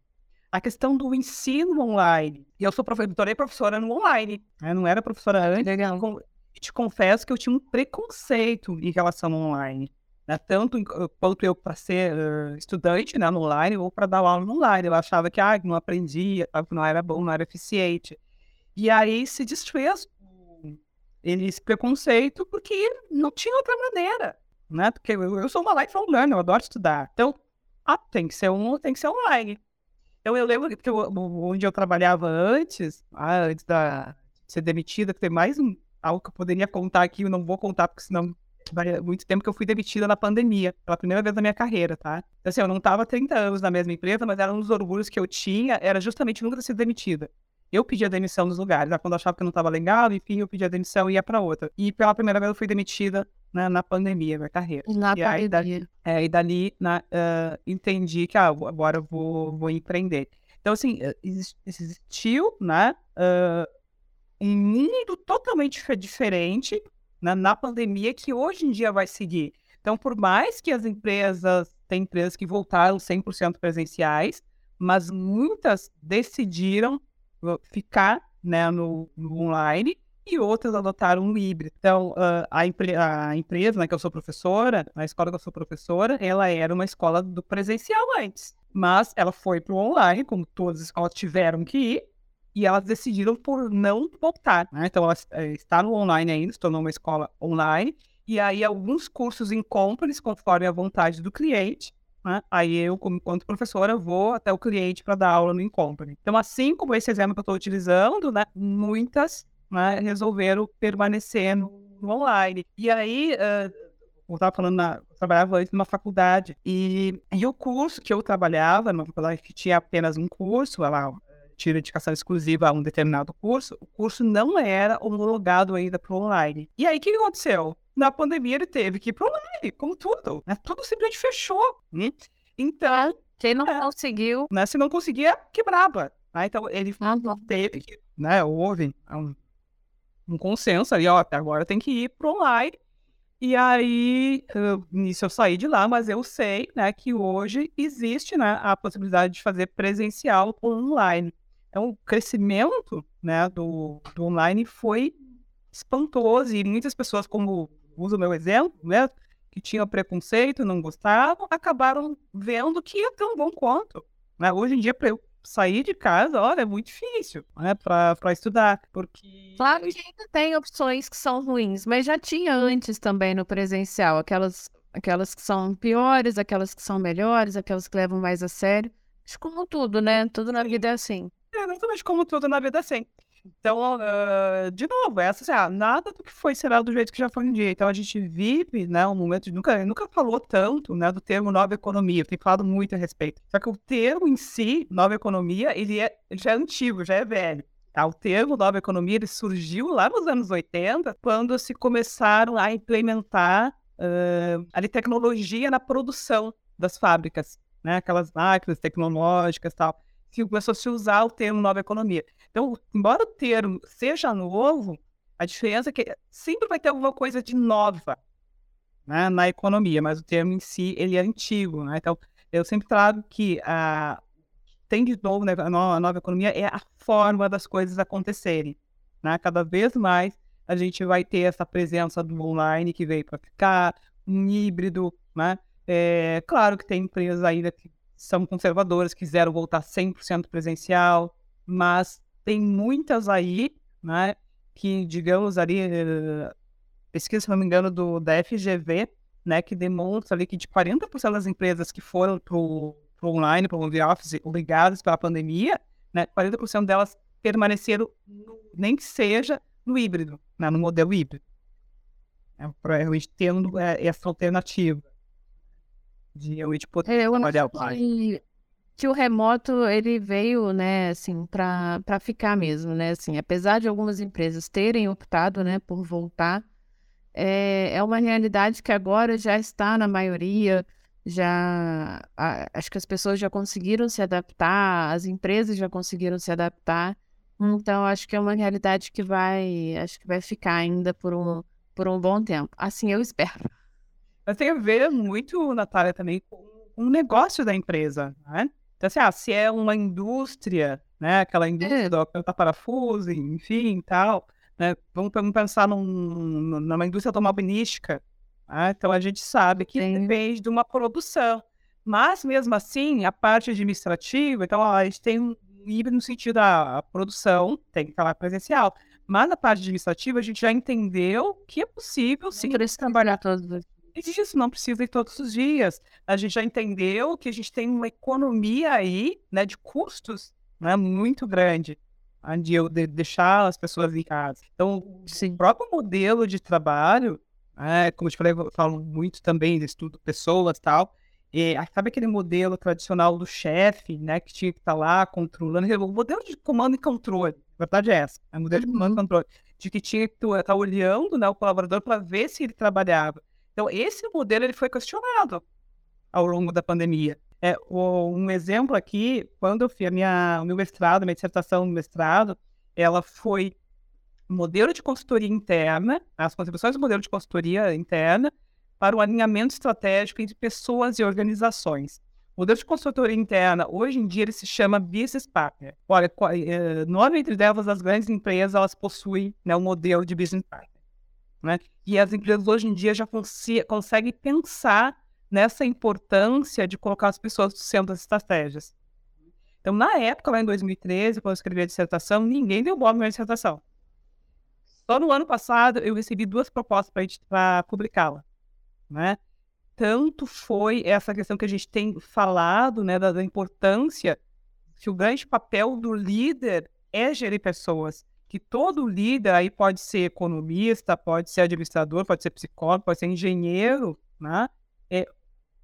A questão do ensino online. E eu sou professora, professora no online, né? não era professora antes. Legal. E te confesso que eu tinha um preconceito em relação ao online né? Tanto quanto eu para ser uh, estudante né, no online ou para dar aula no online. Eu achava que ah, não aprendia, que não era bom, não era eficiente. E aí se desfez esse preconceito porque não tinha outra maneira, né? Porque eu, eu sou uma lifelong learner, eu adoro estudar. Então, ah, tem que ser um, tem que ser online. Então eu lembro que eu, onde eu trabalhava antes, ah, antes da, de ser demitida, que tem mais um, algo que eu poderia contar aqui, eu não vou contar porque senão muito tempo que eu fui demitida na pandemia, pela primeira vez na minha carreira, tá? Então, assim, eu não tava 30 anos na mesma empresa, mas era um dos orgulhos que eu tinha, era justamente nunca ter sido demitida. Eu pedia demissão nos lugares, né? quando eu achava que não estava legal, enfim, eu pedia demissão e ia para outra. E pela primeira vez eu fui demitida né, na pandemia, minha carreira. Na e. Aí, dali, é, e dali na, uh, entendi que ah, agora eu vou, vou empreender. Então, assim, existiu, né, uh, um mundo totalmente diferente na, na pandemia que hoje em dia vai seguir. Então, por mais que as empresas, tem empresas que voltaram 100% presenciais, mas muitas decidiram ficar né, no, no online e outras adotaram um híbrido. Então, a, a, empresa, né, que eu sou professora, a escola que eu sou professora, ela era uma escola do presencial antes, mas ela foi para o online, como todas as escolas tiveram que ir, e elas decidiram por não voltar. Né? Então, ela é, está no online ainda, se tornou uma escola online, e aí alguns cursos em compras, conforme a vontade do cliente, né? aí eu, como enquanto professora, vou até o cliente para dar aula no Incompany. Então, assim como esse exemplo que eu estou utilizando, né? muitas né, resolveram permanecer no, online. E aí, uh, eu estava falando, na, eu trabalhava antes numa faculdade, e, e o curso que eu trabalhava, numa faculdade que tinha apenas um curso, ela tira indicação exclusiva a um determinado curso, o curso não era homologado ainda para online. E aí, o que aconteceu? Na pandemia, ele teve que ir para o online, como tudo. Né? Tudo simplesmente fechou. Né? Então... Quem não é, conseguiu... Né? Se não conseguia, quebrava. Né? Então, ele ah, teve que... Né? Houve um, um consenso ali, ó, agora tem que ir para online. E aí, nisso eu saí de lá, mas eu sei, né, que hoje existe, né, a possibilidade de fazer presencial online. Então, o crescimento, né, do, do online foi espantoso e muitas pessoas, como uso o meu exemplo, né, que tinham preconceito, não gostavam, acabaram vendo que é tão bom quanto. Né? Hoje em dia, para eu sair de casa, olha, é muito difícil, né, para estudar, porque... Claro que ainda tem opções que são ruins, mas já tinha antes também no presencial, aquelas, aquelas que são piores, aquelas que são melhores, aquelas que levam mais a sério. Acho como tudo, né? Tudo na vida é assim. É, exatamente como tudo na vida é assim. Então, uh, de novo, essa assim, ah, nada do que foi será do jeito que já foi um dia. Então a gente vive, né, um momento de nunca, nunca falou tanto, né, do termo nova economia. Tem falado muito a respeito. Só que o termo em si, nova economia, ele, é, ele já é antigo, já é velho. Tá? O termo nova economia ele surgiu lá nos anos 80, quando se começaram a implementar uh, ali tecnologia na produção das fábricas, né, aquelas máquinas tecnológicas, tal que começou a se usar o termo nova economia. Então, embora o termo seja novo, a diferença é que sempre vai ter alguma coisa de nova né, na economia, mas o termo em si ele é antigo. Né? Então, eu sempre trago que a, tem de novo né, a nova, a nova economia é a forma das coisas acontecerem. Né? Cada vez mais a gente vai ter essa presença do online que veio para ficar, um híbrido. Né? É, claro que tem empresas ainda que são conservadoras, quiseram voltar 100% presencial, mas tem muitas aí, né, que, digamos, ali, uh, pesquisa, se não me engano, do, da FGV, né, que demonstra ali que de 40% das empresas que foram para o online, para o home office, obrigadas pela pandemia, né, 40% delas permaneceram, no, nem que seja no híbrido, né, no modelo híbrido. É, realmente tendo é, essa alternativa de realmente poder é, trabalhar o pai que o remoto ele veio, né, assim, para ficar mesmo, né, assim, apesar de algumas empresas terem optado, né, por voltar, é, é uma realidade que agora já está na maioria, já a, acho que as pessoas já conseguiram se adaptar, as empresas já conseguiram se adaptar, então acho que é uma realidade que vai, acho que vai ficar ainda por um por um bom tempo, assim eu espero. Mas tem a ver muito, Natália, também com o negócio da empresa, né? Então, assim, ah, se é uma indústria, né, aquela indústria é. do parafuso, enfim, tal, né, vamos, vamos pensar num, numa indústria automobilística, né? então a gente sabe que Sim. depende de uma produção, mas mesmo assim, a parte administrativa, então ó, a gente tem um híbrido no sentido da produção, tem que falar presencial, mas na parte administrativa a gente já entendeu que é possível sim trabalhar todos isso não precisa ir todos os dias. A gente já entendeu que a gente tem uma economia aí, né, de custos, né, muito grande, de eu de deixar as pessoas em casa. Então, Sim. o próprio modelo de trabalho, é, como eu te falei, eu falo muito também estudo pessoas e tal, e, sabe aquele modelo tradicional do chefe, né, que tinha que estar tá lá controlando, o modelo de comando e controle, a verdade é essa, é o modelo de comando e uhum. controle, de que tinha que estar tá olhando, né, o colaborador para ver se ele trabalhava. Então, esse modelo ele foi questionado ao longo da pandemia. É, um exemplo aqui, quando eu fiz a minha, o meu mestrado, minha dissertação no mestrado, ela foi modelo de consultoria interna, as contribuições do modelo de consultoria interna para o alinhamento estratégico entre pessoas e organizações. O modelo de consultoria interna, hoje em dia, ele se chama Business Partner. Olha, eh, nove entre delas, as grandes empresas, elas possuem né, um modelo de Business Partner. Né? E as empresas hoje em dia já conseguem pensar nessa importância de colocar as pessoas no centro das estratégias. Então, na época, lá em 2013, quando eu escrevi a dissertação, ninguém deu bola na minha dissertação. Só no ano passado, eu recebi duas propostas para publicá-la. Né? Tanto foi essa questão que a gente tem falado, né, da, da importância que o grande papel do líder é gerir pessoas que todo líder aí pode ser economista, pode ser administrador, pode ser psicólogo, pode ser engenheiro, né? É,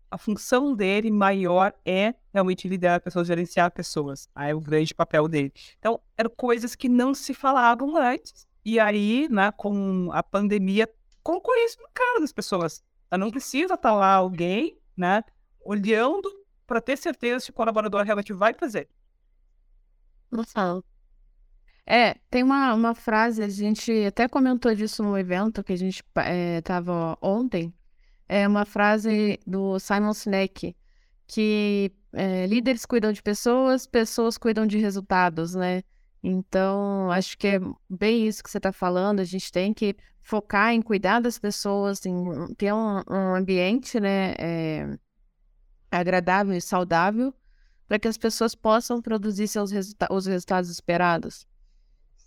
a função dele maior é realmente liderar pessoas, gerenciar pessoas. Aí é o grande papel dele. Então, eram coisas que não se falavam antes. E aí, né, com a pandemia, colocou isso no cara das pessoas. Ela não precisa estar lá alguém, né, olhando para ter certeza se o colaborador realmente vai fazer. Nossa, É, tem uma, uma frase, a gente até comentou disso no evento que a gente estava é, ontem, é uma frase do Simon Sinek, que é, líderes cuidam de pessoas, pessoas cuidam de resultados, né? Então, acho que é bem isso que você está falando, a gente tem que focar em cuidar das pessoas, em ter um, um ambiente, né, é, agradável e saudável, para que as pessoas possam produzir seus resulta os resultados esperados.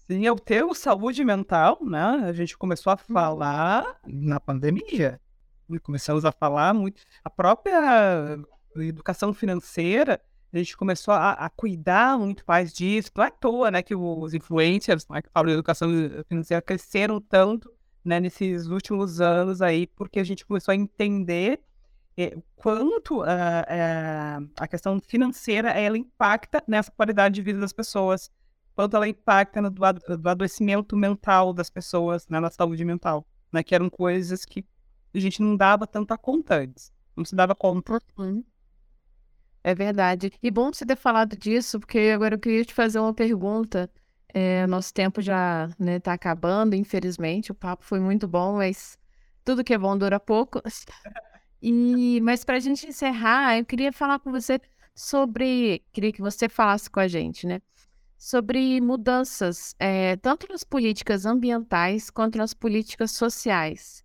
Sim, eu tenho saúde mental, né? A gente começou a uhum. falar na pandemia. Começamos a falar muito. A própria educação financeira, a gente começou a, a cuidar muito mais disso. Não é à toa, né, que os influencers né, que falam de educação financeira cresceram tanto né, nesses últimos anos aí, porque a gente começou a entender é, quanto a, a, a questão financeira ela impacta nessa qualidade de vida das pessoas quanto ela impacta no do, do adoecimento mental das pessoas, né, na saúde mental, né, que eram coisas que a gente não dava tanta conta antes, não se dava conta. Uhum. É verdade. E bom você ter falado disso, porque agora eu queria te fazer uma pergunta. É, nosso tempo já está né, tá acabando, infelizmente. O papo foi muito bom, mas tudo que é bom dura pouco. E, mas para a gente encerrar, eu queria falar com você sobre. Queria que você falasse com a gente, né? Sobre mudanças, é, tanto nas políticas ambientais quanto nas políticas sociais.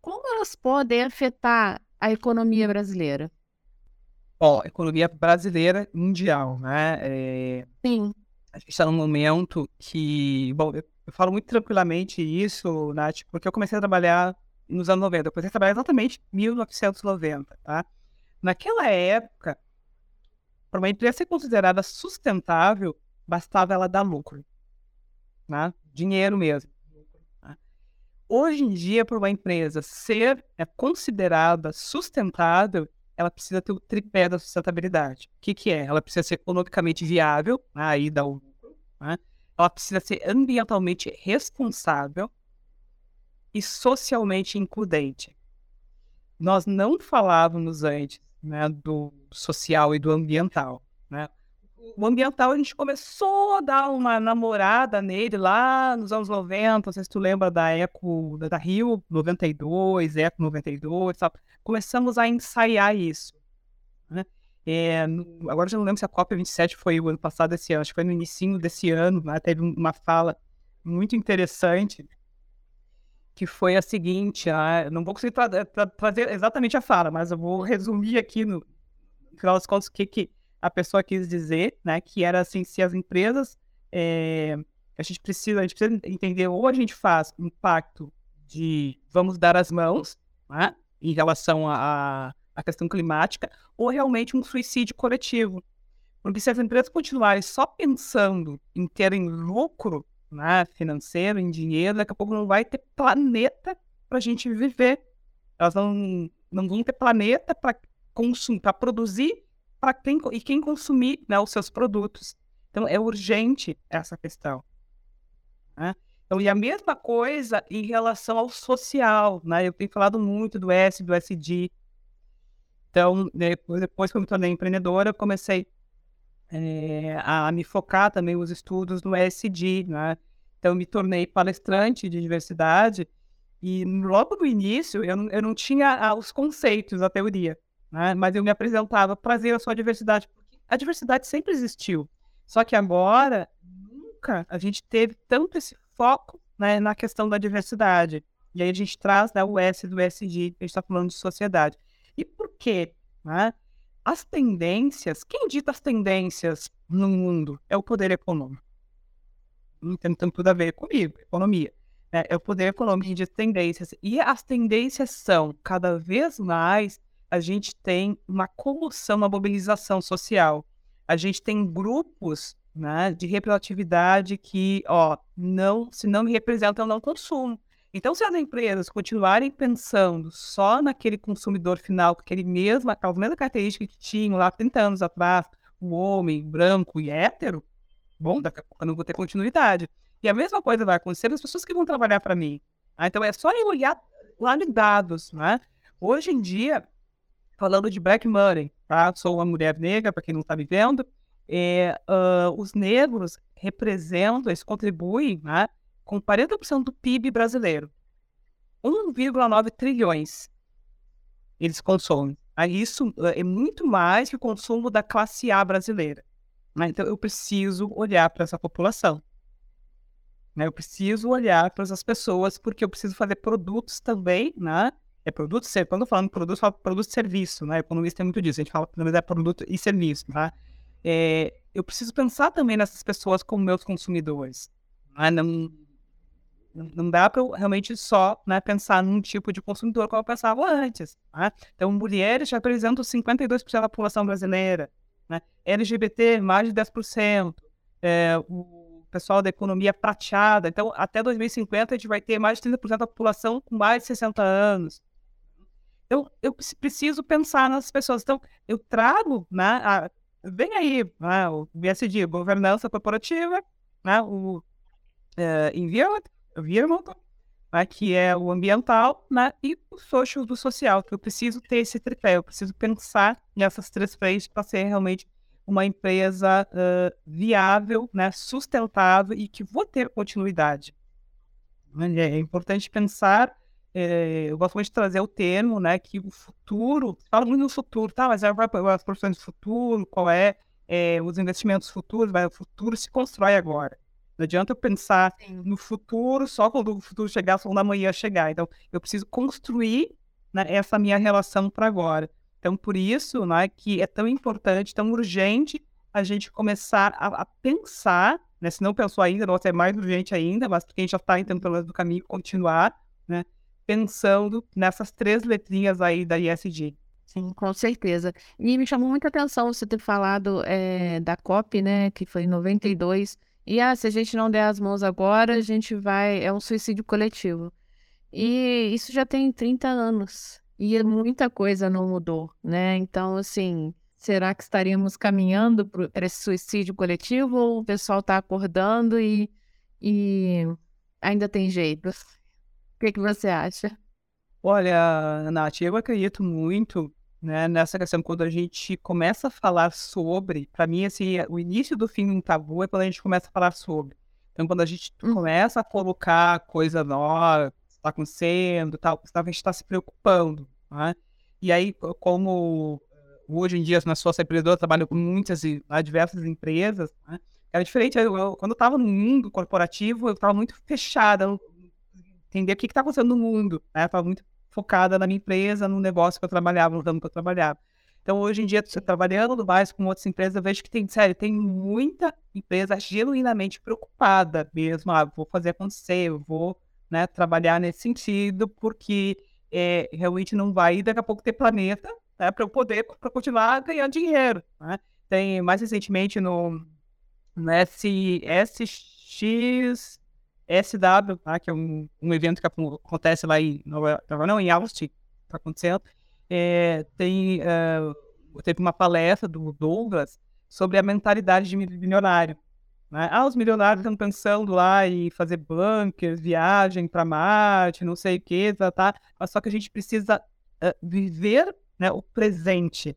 Como elas podem afetar a economia brasileira? Bom, a economia brasileira mundial, né? É... Sim. A gente está num momento que, bom, eu, eu, falo muito tranquilamente isso, Nath, porque eu comecei a trabalhar nos anos 90. Eu comecei a trabalhar exatamente em 1990, tá? Naquela época, para uma empresa ser considerada sustentável, bastava ela dar lucro, né? dinheiro mesmo. Hoje em dia, para uma empresa ser é, considerada sustentável, ela precisa ter o tripé da sustentabilidade. O que, que é? Ela precisa ser economicamente viável, aí dá o lucro. Né? Ela precisa ser ambientalmente responsável e socialmente includente. Nós não falávamos antes né, do social e do ambiental. Né? O ambiental a gente começou a dar uma namorada nele lá nos anos 90, não sei se tu lembra da Eco, da, Rio 92, Eco 92, sabe? começamos a ensaiar isso. Né? É, agora já não lembro se a COP 27 foi o ano passado, esse ano, acho que foi no início desse ano, né? teve uma fala muito interessante, que foi a seguinte, ah, não vou conseguir tra tra trazer exatamente a fala, mas eu vou resumir aqui no, no final das contas o que, que a pessoa quis dizer, né? Que era assim, se as empresas é, a gente precisa, a gente precisa entender ou a gente faz um pacto de vamos dar as mãos, né? Em relação à questão climática, ou realmente um suicídio coletivo. Porque se as empresas continuarem só pensando em terem lucro né, financeiro, em dinheiro, daqui a pouco não vai ter planeta para a gente viver. Elas não, não vão ter planeta para consumir, para produzir para quem, e quem consumir né, os seus produtos. Então, é urgente essa questão. Né? Então, e a mesma coisa em relação ao social. Né? Eu tenho falado muito do S, do SD. Então, depois que eu me tornei empreendedora, eu comecei é, a me focar também nos estudos do SD. Né? Então, eu me tornei palestrante de diversidade. E logo no início, eu eu não tinha ah, os conceitos, a teoria né? mas eu me apresentava trazer a sua diversidade, porque a diversidade sempre existiu. Só que agora, nunca a gente teve tanto esse foco né, na questão da diversidade. E aí a gente traz né, o S do SD, a gente está falando de sociedade. E por quê? Né? As tendências, quem dita as tendências no mundo é o poder econômico. Não tem tanto tudo a ver comigo, economia. Né? É o poder econômico que diz tendências. E as tendências são cada vez mais a gente tem uma comoção, uma mobilização social. A gente tem grupos né, de representatividade que, ó, não, se não me representam, eu não consumo. Então, se as empresas continuarem pensando só naquele consumidor final, com aquele mesmo, aquela mesma característica que tinham lá 30 anos atrás, o homem branco e hétero, bom, daqui a pouco eu não vou ter continuidade. E a mesma coisa vai acontecer as pessoas que vão trabalhar para mim. Ah, então, é só olhar lá de dados, né? Hoje em dia, falando de Black Money, tá? Sou uma mulher negra, para quem não está me vendo, é, uh, os negros representam, eles contribuem né, com 40% do PIB brasileiro. 1,9 trilhões eles consomem. Isso é muito mais que o consumo da classe A brasileira. Né? Então eu preciso olhar para essa população. Né? Eu preciso olhar para essas pessoas porque eu preciso fazer produtos também, né? É produto, quando eu falo produto, eu falo produto e serviço, né? Economista tem muito disso, a gente fala menos é produto e serviço, tá? É, eu preciso pensar também nessas pessoas como meus consumidores. Né? Não, não dá para realmente só né, pensar num tipo de consumidor como eu pensava antes. Né? Então, mulheres representam 52% da população brasileira. Né? LGBT, mais de 10%. É, o pessoal da economia prateada. Então, até 2050, a gente vai ter mais de 30% da população com mais de 60 anos. Então, eu preciso pensar nas pessoas. Então, eu trago, né, a, vem aí, né, o BSD, governança corporativa, né, o uh, environment, né, que é o ambiental, né, e o social do social, que eu preciso ter esse tripé, eu preciso pensar nessas três frentes para ser realmente uma empresa uh, viável, né, sustentável e que vou ter continuidade. É importante pensar, é, eu gosto muito de trazer o termo, né, que o futuro, fala muito no futuro, tá, mas é as profissões do futuro, qual é, é os investimentos futuros, mas o futuro se constrói agora. Não adianta eu pensar Sim. no futuro só quando o futuro chegar, só quando amanhã chegar. Então, eu preciso construir né, essa minha relação para agora. Então, por isso né, que é tão importante, tão urgente a gente começar a, a pensar, né, se não pensou ainda, não é mais urgente ainda, mas porque a gente já está entrando pelo do caminho, continuar né, pensando nessas três letrinhas aí da ISG. Sim, com certeza. E me chamou muita atenção você ter falado é, da COP, né, que foi em 92, e ah, se a gente não der as mãos agora, a gente vai. É um suicídio coletivo. E isso já tem 30 anos. E muita coisa não mudou, né? Então, assim, será que estaríamos caminhando para esse suicídio coletivo ou o pessoal está acordando e, e ainda tem jeito? O que, que você acha? Olha, Nath, eu acredito muito né, nessa questão, quando a gente começa a falar sobre, para mim, assim, o início do fim de um tabu é quando a gente começa a falar sobre. Então, quando a gente hum. começa a colocar coisa nova, está acontecendo, tal, a gente está se preocupando, né? E aí, como hoje em dia, na sua empreendedora, eu trabalho com muitas e né, diversas empresas, né? Era diferente, eu, eu, quando eu estava no mundo corporativo, eu estava muito fechada, entender o que está acontecendo no mundo, né? Estava muito focada na minha empresa, no negócio que eu trabalhava, no ramo que eu trabalhava. Então, hoje em dia, trabalhando mais com outras empresas, eu vejo que tem, sério, tem muita empresa genuinamente preocupada mesmo. Ah, vou fazer acontecer, eu vou né, trabalhar nesse sentido, porque é, realmente não vai daqui a pouco ter planeta né, para eu poder pra continuar ganhando dinheiro. Né? Tem mais recentemente no, no SX SW, tá? que é um, um evento que acontece lá em Nova, não, em Austin, está acontecendo, é, tem, uh, teve uma palestra do Douglas sobre a mentalidade de milionário. Né? Ah, os milionários estão pensando lá em fazer bunkers, viagem para Marte, não sei o que, tá, tá, mas só que a gente precisa uh, viver né, o presente.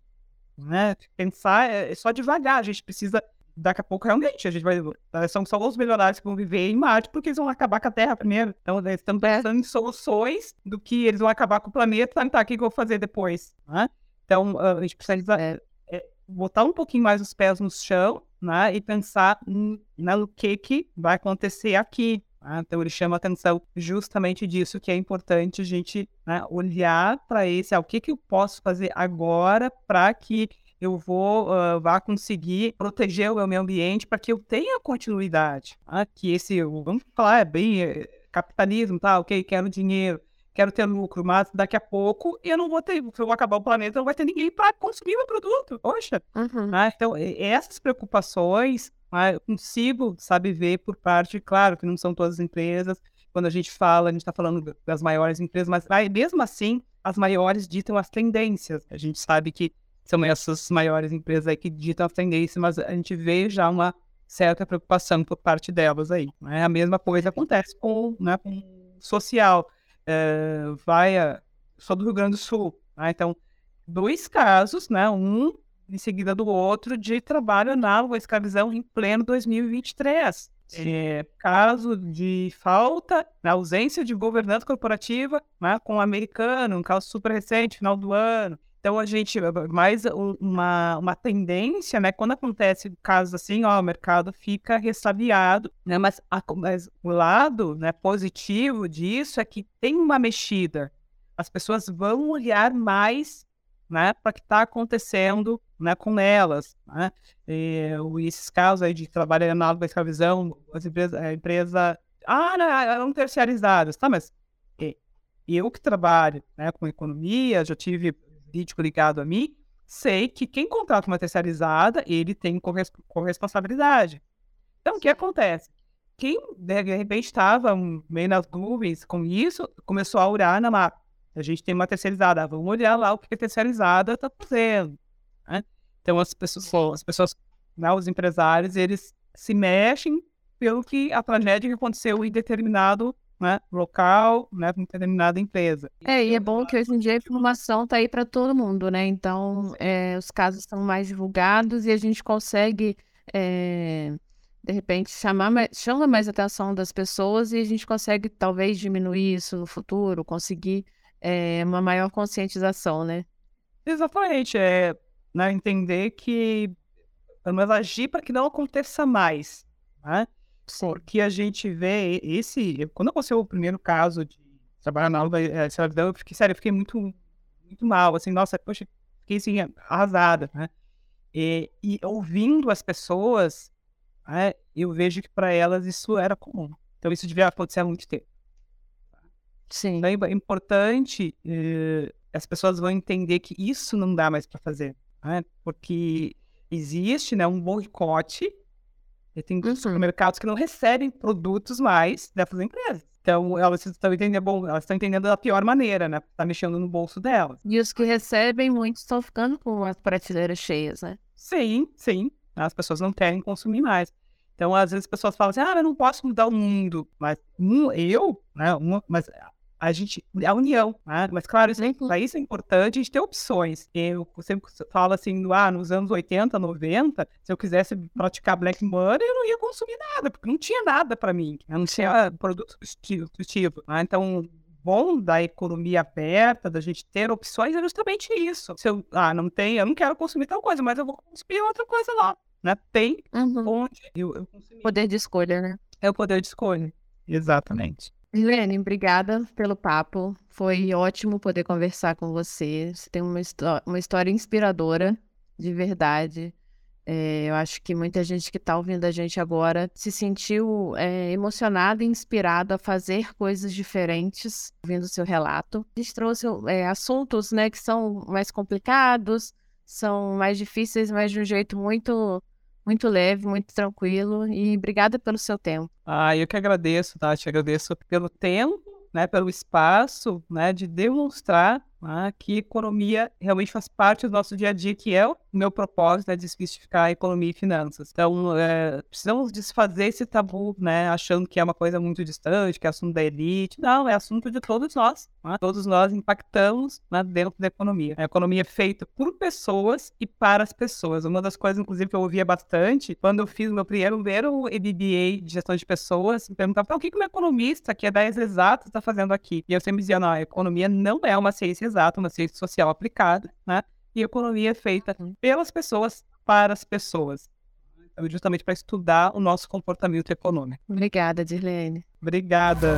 Né? Pensar é, é só devagar, a gente precisa daqui a pouco realmente a gente vai. Eh, são só os milionários que vão viver em Marte porque eles vão acabar com a Terra primeiro. Então, eles estão pensando em soluções do que eles vão acabar com o planeta? Tá, o que eu vou fazer depois? Né? Então, a gente precisa é, é, botar um pouquinho mais os pés no chão né? e pensar né, no que, que vai acontecer aqui. Né? Então, ele chama atenção justamente disso, que é importante a gente né, olhar para esse, ah, o que, que eu posso fazer agora para que eu vou uh, vá conseguir proteger o meu ambiente para que eu tenha continuidade. Tá? Que esse, vamos falar, é bem é, capitalismo, tá? Ok, quero dinheiro, quero ter lucro, mas daqui a pouco eu não vou ter, se eu vou acabar o planeta, não vai ter ninguém para consumir o produto. Poxa! Uhum. Tá? Então, essas preocupações tá? eu consigo, sabe, ver por parte, claro que não são todas as empresas, quando a gente fala, a gente está falando das maiores empresas, mas mesmo assim, as maiores ditam as tendências. A gente sabe que são essas maiores empresas aí que ditam a tendência, mas a gente vê já uma certa preocupação por parte delas aí. Né? A mesma coisa acontece com, né, com social. É, vai a, só do Rio Grande do Sul. Né? Então, dois casos, né? um em seguida do outro, de trabalho análogo à escravidão em pleno 2023. É, caso de falta, na ausência de governança corporativa, né, com o americano, um caso super recente, final do ano. Então, a gente, mais uma, uma tendência, né, quando acontece casos assim, ó, o mercado fica ressabiado, né, mas, a, mas o lado né, positivo disso é que tem uma mexida. As pessoas vão olhar mais né, para o que está acontecendo né, com elas. Né? E, esses casos aí de trabalho análogo à escravidão, as empresas, a empresa, ah, não, eram terciarizadas, tá, mas eu que trabalho né, com economia, já tive vídeo ligado a mim, sei que quem contrata uma terciarizada, ele tem corresponsabilidade. Então, o que acontece? Quem, de repente, estava meio nas nuvens com isso, começou a olhar na mapa. A gente tem uma terceirizada, vamos olhar lá o que a terceirizada está fazendo. Né? Então, as pessoas, as pessoas né, os empresários, eles se mexem pelo que a tragédia que aconteceu em determinado né, local, né, com determinada empresa. É, e é bom que hoje em dia a informação está aí para todo mundo, né? Então, é, os casos estão mais divulgados e a gente consegue, é, de repente, chamar mais, chama mais atenção das pessoas e a gente consegue, talvez, diminuir isso no futuro, conseguir é, uma maior conscientização, né? Exatamente, é né, entender que, pelo menos agir para que não aconteça mais, né? Porque a gente vê esse, quando aconteceu o primeiro caso de trabalhar na aula de escravidão, eu fiquei, sério, eu fiquei muito, muito mal, assim, nossa, poxa, fiquei assim, arrasada, né? E, e ouvindo as pessoas, né, eu vejo que para elas isso era comum. Então isso devia acontecer há muito tempo. Sim. Então é importante, eh, as pessoas vão entender que isso não dá mais para fazer, né? porque existe né, um boicote, e tem uhum. mercados que não recebem produtos mais dessas empresas. Então, elas estão entendendo, bom, elas estão entendendo da pior maneira, né? Está mexendo no bolso delas. E os que recebem, muitos estão ficando com as prateleiras cheias, né? Sim, sim. As pessoas não querem consumir mais. Então, às vezes, as pessoas falam assim, ah, eu não posso mudar o mundo. Mas um, eu, né? Uma, mas a gente, a união, né? Mas claro, isso, para isso é importante a gente ter opções. Eu sempre falo assim, ah, nos anos 80, 90, se eu quisesse praticar Black Money, eu não ia consumir nada, porque não tinha nada para mim, eu não tinha produto substitutivo. Né? Então, bom da economia aberta, da gente ter opções, é justamente isso. Se eu, ah, não tem, eu não quero consumir tal coisa, mas eu vou consumir outra coisa lá, né? Tem uhum. onde eu, eu consumir. Poder de escolha, né? É o poder de escolha. Exatamente. Helene, obrigada pelo papo. Foi ótimo poder conversar com você. Você tem uma, uma história inspiradora, de verdade. É, eu acho que muita gente que está ouvindo a gente agora se sentiu é, emocionada e inspirada a fazer coisas diferentes, ouvindo o seu relato. A gente trouxe é, assuntos né, que são mais complicados, são mais difíceis, mas de um jeito muito muito leve, muito tranquilo e obrigada pelo seu tempo. Ah, eu que agradeço, Tati, agradeço pelo tempo, né, pelo espaço, né, de demonstrar né, que economia realmente faz parte do nosso dia a dia, que é o meu propósito é desmistificar economia e finanças. Então, é, precisamos desfazer esse tabu, né, achando que é uma coisa muito distante, que é assunto da elite. Não, é assunto de todos nós. Né? Todos nós impactamos né, dentro da economia. A economia é feita por pessoas e para as pessoas. Uma das coisas, inclusive, que eu ouvia bastante, quando eu fiz meu primeiro, MBA de gestão de pessoas, me perguntava, o que, que um economista que é 10 exatos está fazendo aqui? E eu sempre dizia, não, a economia não é uma ciência exata, uma ciência social aplicada, né? E economia é feita uhum. pelas pessoas para as pessoas. Então, justamente para estudar o nosso comportamento econômico. Obrigada, Dirlene. Obrigada.